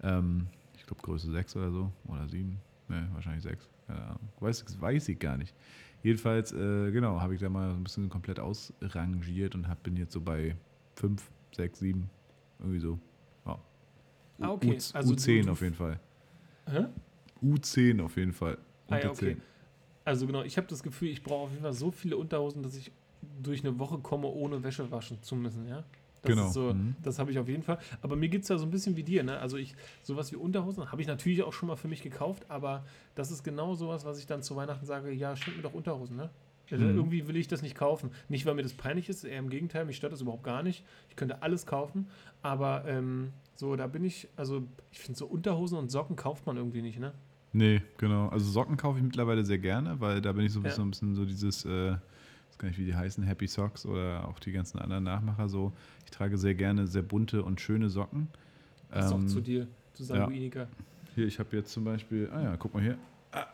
Ähm, ich glaube Größe 6 oder so, oder 7. Ne, wahrscheinlich 6. Ja, weiß, weiß ich gar nicht. Jedenfalls, äh, genau, habe ich da mal ein bisschen komplett ausrangiert und hab, bin jetzt so bei 5, 6, 7, irgendwie so. Ja. Ah, okay. U, also U10 du, auf jeden Fall. Hä? U10 auf jeden Fall. Ah, ja, okay. Also genau, ich habe das Gefühl, ich brauche auf jeden Fall so viele Unterhosen, dass ich durch eine Woche komme, ohne Wäsche waschen zu müssen, ja? Das genau. So, mhm. Das habe ich auf jeden Fall. Aber mir geht es ja so ein bisschen wie dir. Ne? Also ich, sowas wie Unterhosen habe ich natürlich auch schon mal für mich gekauft, aber das ist genau sowas, was ich dann zu Weihnachten sage, ja, schenk mir doch Unterhosen, ne? Also mhm. Irgendwie will ich das nicht kaufen. Nicht, weil mir das peinlich ist, eher im Gegenteil, mich stört das überhaupt gar nicht. Ich könnte alles kaufen, aber ähm, so, da bin ich, also ich finde so Unterhosen und Socken kauft man irgendwie nicht, ne? Nee, genau. Also Socken kaufe ich mittlerweile sehr gerne, weil da bin ich so ein bisschen, ja. ein bisschen so dieses, äh, weiß gar nicht, wie die heißen, Happy Socks oder auch die ganzen anderen Nachmacher so. Ich trage sehr gerne sehr bunte und schöne Socken. Das ähm, auch zu dir, zu Sanguinica. Ja. Hier, ich habe jetzt zum Beispiel, ah ja, guck mal hier. Ah.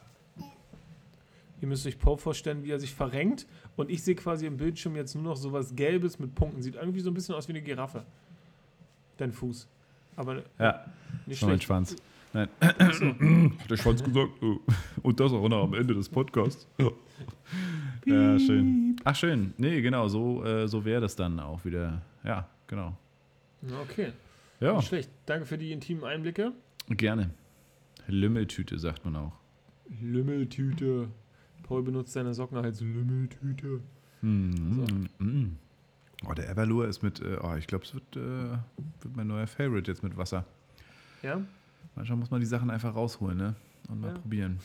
Ihr müsst euch Paul vorstellen, wie er sich verrenkt und ich sehe quasi im Bildschirm jetzt nur noch so was Gelbes mit Punkten. Sieht irgendwie so ein bisschen aus wie eine Giraffe. Dein Fuß. Aber ja, nicht schlecht. Mein Schwanz. Nein. So. Hat der Schwanz gesagt. Oh. Und das auch noch am Ende des Podcasts. Ja, schön. Ach, schön. Nee, genau, so, äh, so wäre das dann auch wieder. Ja, genau. Okay. Ja. Nicht schlecht. Danke für die intimen Einblicke. Gerne. Lümmeltüte sagt man auch. Lümmeltüte. Paul benutzt seine Socken als Lümmeltüte. Mm, so. mm. Oh, der Everlure ist mit, äh, oh, ich glaube, es wird, äh, wird mein neuer Favorite jetzt mit Wasser. Ja? Manchmal muss man die Sachen einfach rausholen, ne? Und mal ja. probieren.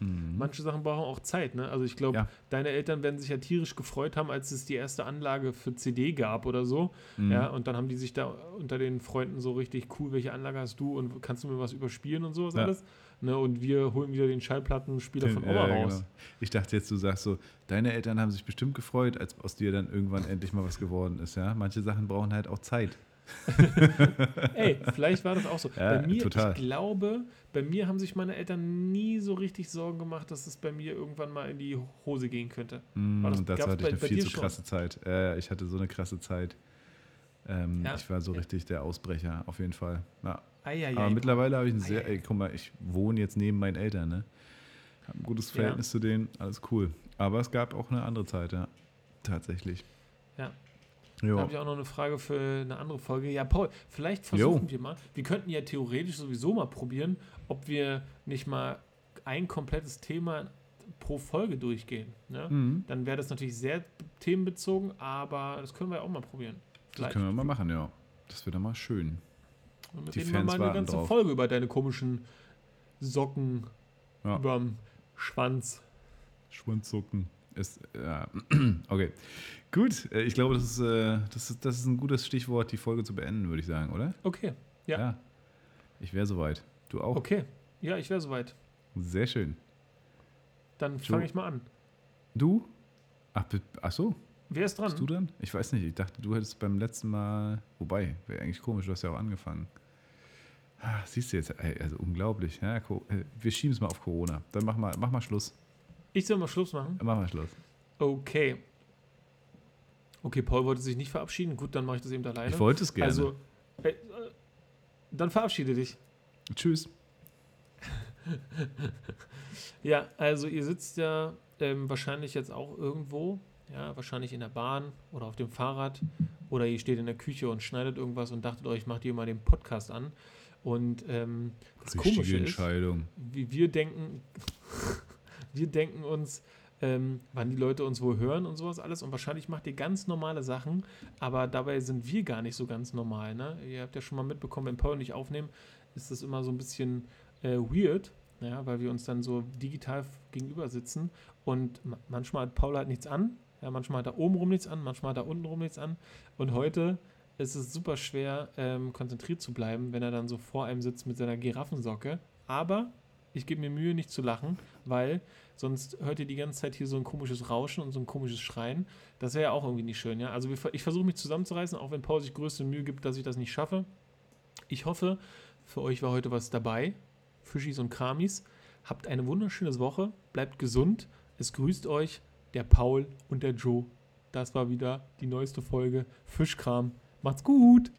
Mhm. Manche Sachen brauchen auch Zeit. Ne? Also ich glaube, ja. deine Eltern werden sich ja tierisch gefreut haben, als es die erste Anlage für CD gab oder so. Mhm. Ja, und dann haben die sich da unter den Freunden so richtig cool, welche Anlage hast du und kannst du mir was überspielen und sowas ja. alles. Ne? Und wir holen wieder den Schallplattenspieler den, von Oma äh, raus. Genau. Ich dachte jetzt, du sagst so, deine Eltern haben sich bestimmt gefreut, als aus dir dann irgendwann endlich mal was geworden ist. Ja? Manche Sachen brauchen halt auch Zeit. Ey, vielleicht war das auch so. Ja, bei mir, total. ich glaube, bei mir haben sich meine Eltern nie so richtig Sorgen gemacht, dass es bei mir irgendwann mal in die Hose gehen könnte. Mm, war das, dazu hatte ich eine viel zu krasse Zeit. Äh, ich hatte so eine krasse Zeit. Ähm, ja. Ich war so richtig der Ausbrecher, auf jeden Fall. Ja. Ei, ei, Aber ei, mittlerweile habe ich ein sehr, ey, guck mal, ich wohne jetzt neben meinen Eltern, ne? Habe ein gutes Verhältnis zu denen, alles cool. Aber es gab auch eine andere Zeit, ja. Tatsächlich. Ja, da habe ich auch noch eine Frage für eine andere Folge. Ja, Paul, vielleicht versuchen jo. wir mal. Wir könnten ja theoretisch sowieso mal probieren, ob wir nicht mal ein komplettes Thema pro Folge durchgehen. Ne? Mhm. Dann wäre das natürlich sehr themenbezogen, aber das können wir ja auch mal probieren. Das können wir mal machen, ja. Das wird dann mal schön. Und dann Die reden wir Fans mal eine ganze drauf. Folge über deine komischen Socken Ja. überm Schwanz. Schwanzzucken. Ist, ja. okay. Gut, äh, ich glaube, das ist, äh, das, ist, das ist ein gutes Stichwort, die Folge zu beenden, würde ich sagen, oder? Okay, Ja. Ich wäre soweit. Du auch? okay. Ja, ich wäre soweit. Sehr schön. Dann fange ich mal an. Du? Ach, ach so, Wer ist dran? bist du dann? Ich weiß nicht. Ich dachte, du hättest beim letzten Mal. Wobei, wäre eigentlich komisch, du hast ja auch angefangen. Ah, siehst du jetzt, also unglaublich. Ja, äh, wir schieben es mal auf Corona. Dann mach mal, mach mal Schluss. Ich soll mal Schluss machen. Mach mal Schluss. Okay. Okay, Paul wollte sich nicht verabschieden. Gut, dann mache ich das eben alleine. Ich wollte es gerne. Also, äh, äh, dann verabschiede dich. Tschüss. Ja, also ihr sitzt ja ähm, wahrscheinlich jetzt auch irgendwo, ja, wahrscheinlich in der Bahn oder auf dem Fahrrad oder ihr steht in der Küche und schneidet irgendwas und dachtet euch, macht ihr mal den Podcast an. Und ähm, das Richtige Komische ist, Entscheidung. wie wir denken, wir denken uns, ähm, wann die Leute uns wohl hören und sowas alles. Und wahrscheinlich macht ihr ganz normale Sachen, aber dabei sind wir gar nicht so ganz normal. Ne? Ihr habt ja schon mal mitbekommen, wenn Paul und ich aufnehmen, ist das immer so ein bisschen äh, weird, ja, weil wir uns dann so digital gegenüber sitzen. Und ma manchmal hat Paul halt nichts an, ja, manchmal hat er oben rum nichts an, manchmal hat er unten rum nichts an. Und heute ist es super schwer, ähm, konzentriert zu bleiben, wenn er dann so vor einem sitzt mit seiner Giraffensocke. Aber ich gebe mir Mühe, nicht zu lachen, weil sonst hört ihr die ganze Zeit hier so ein komisches Rauschen und so ein komisches Schreien. Das wäre ja auch irgendwie nicht schön, ja. Also ich versuche mich zusammenzureißen, auch wenn Paul sich größte Mühe gibt, dass ich das nicht schaffe. Ich hoffe, für euch war heute was dabei. Fischis und Kramis. Habt eine wunderschöne Woche. Bleibt gesund. Es grüßt euch der Paul und der Joe. Das war wieder die neueste Folge Fischkram. Macht's gut!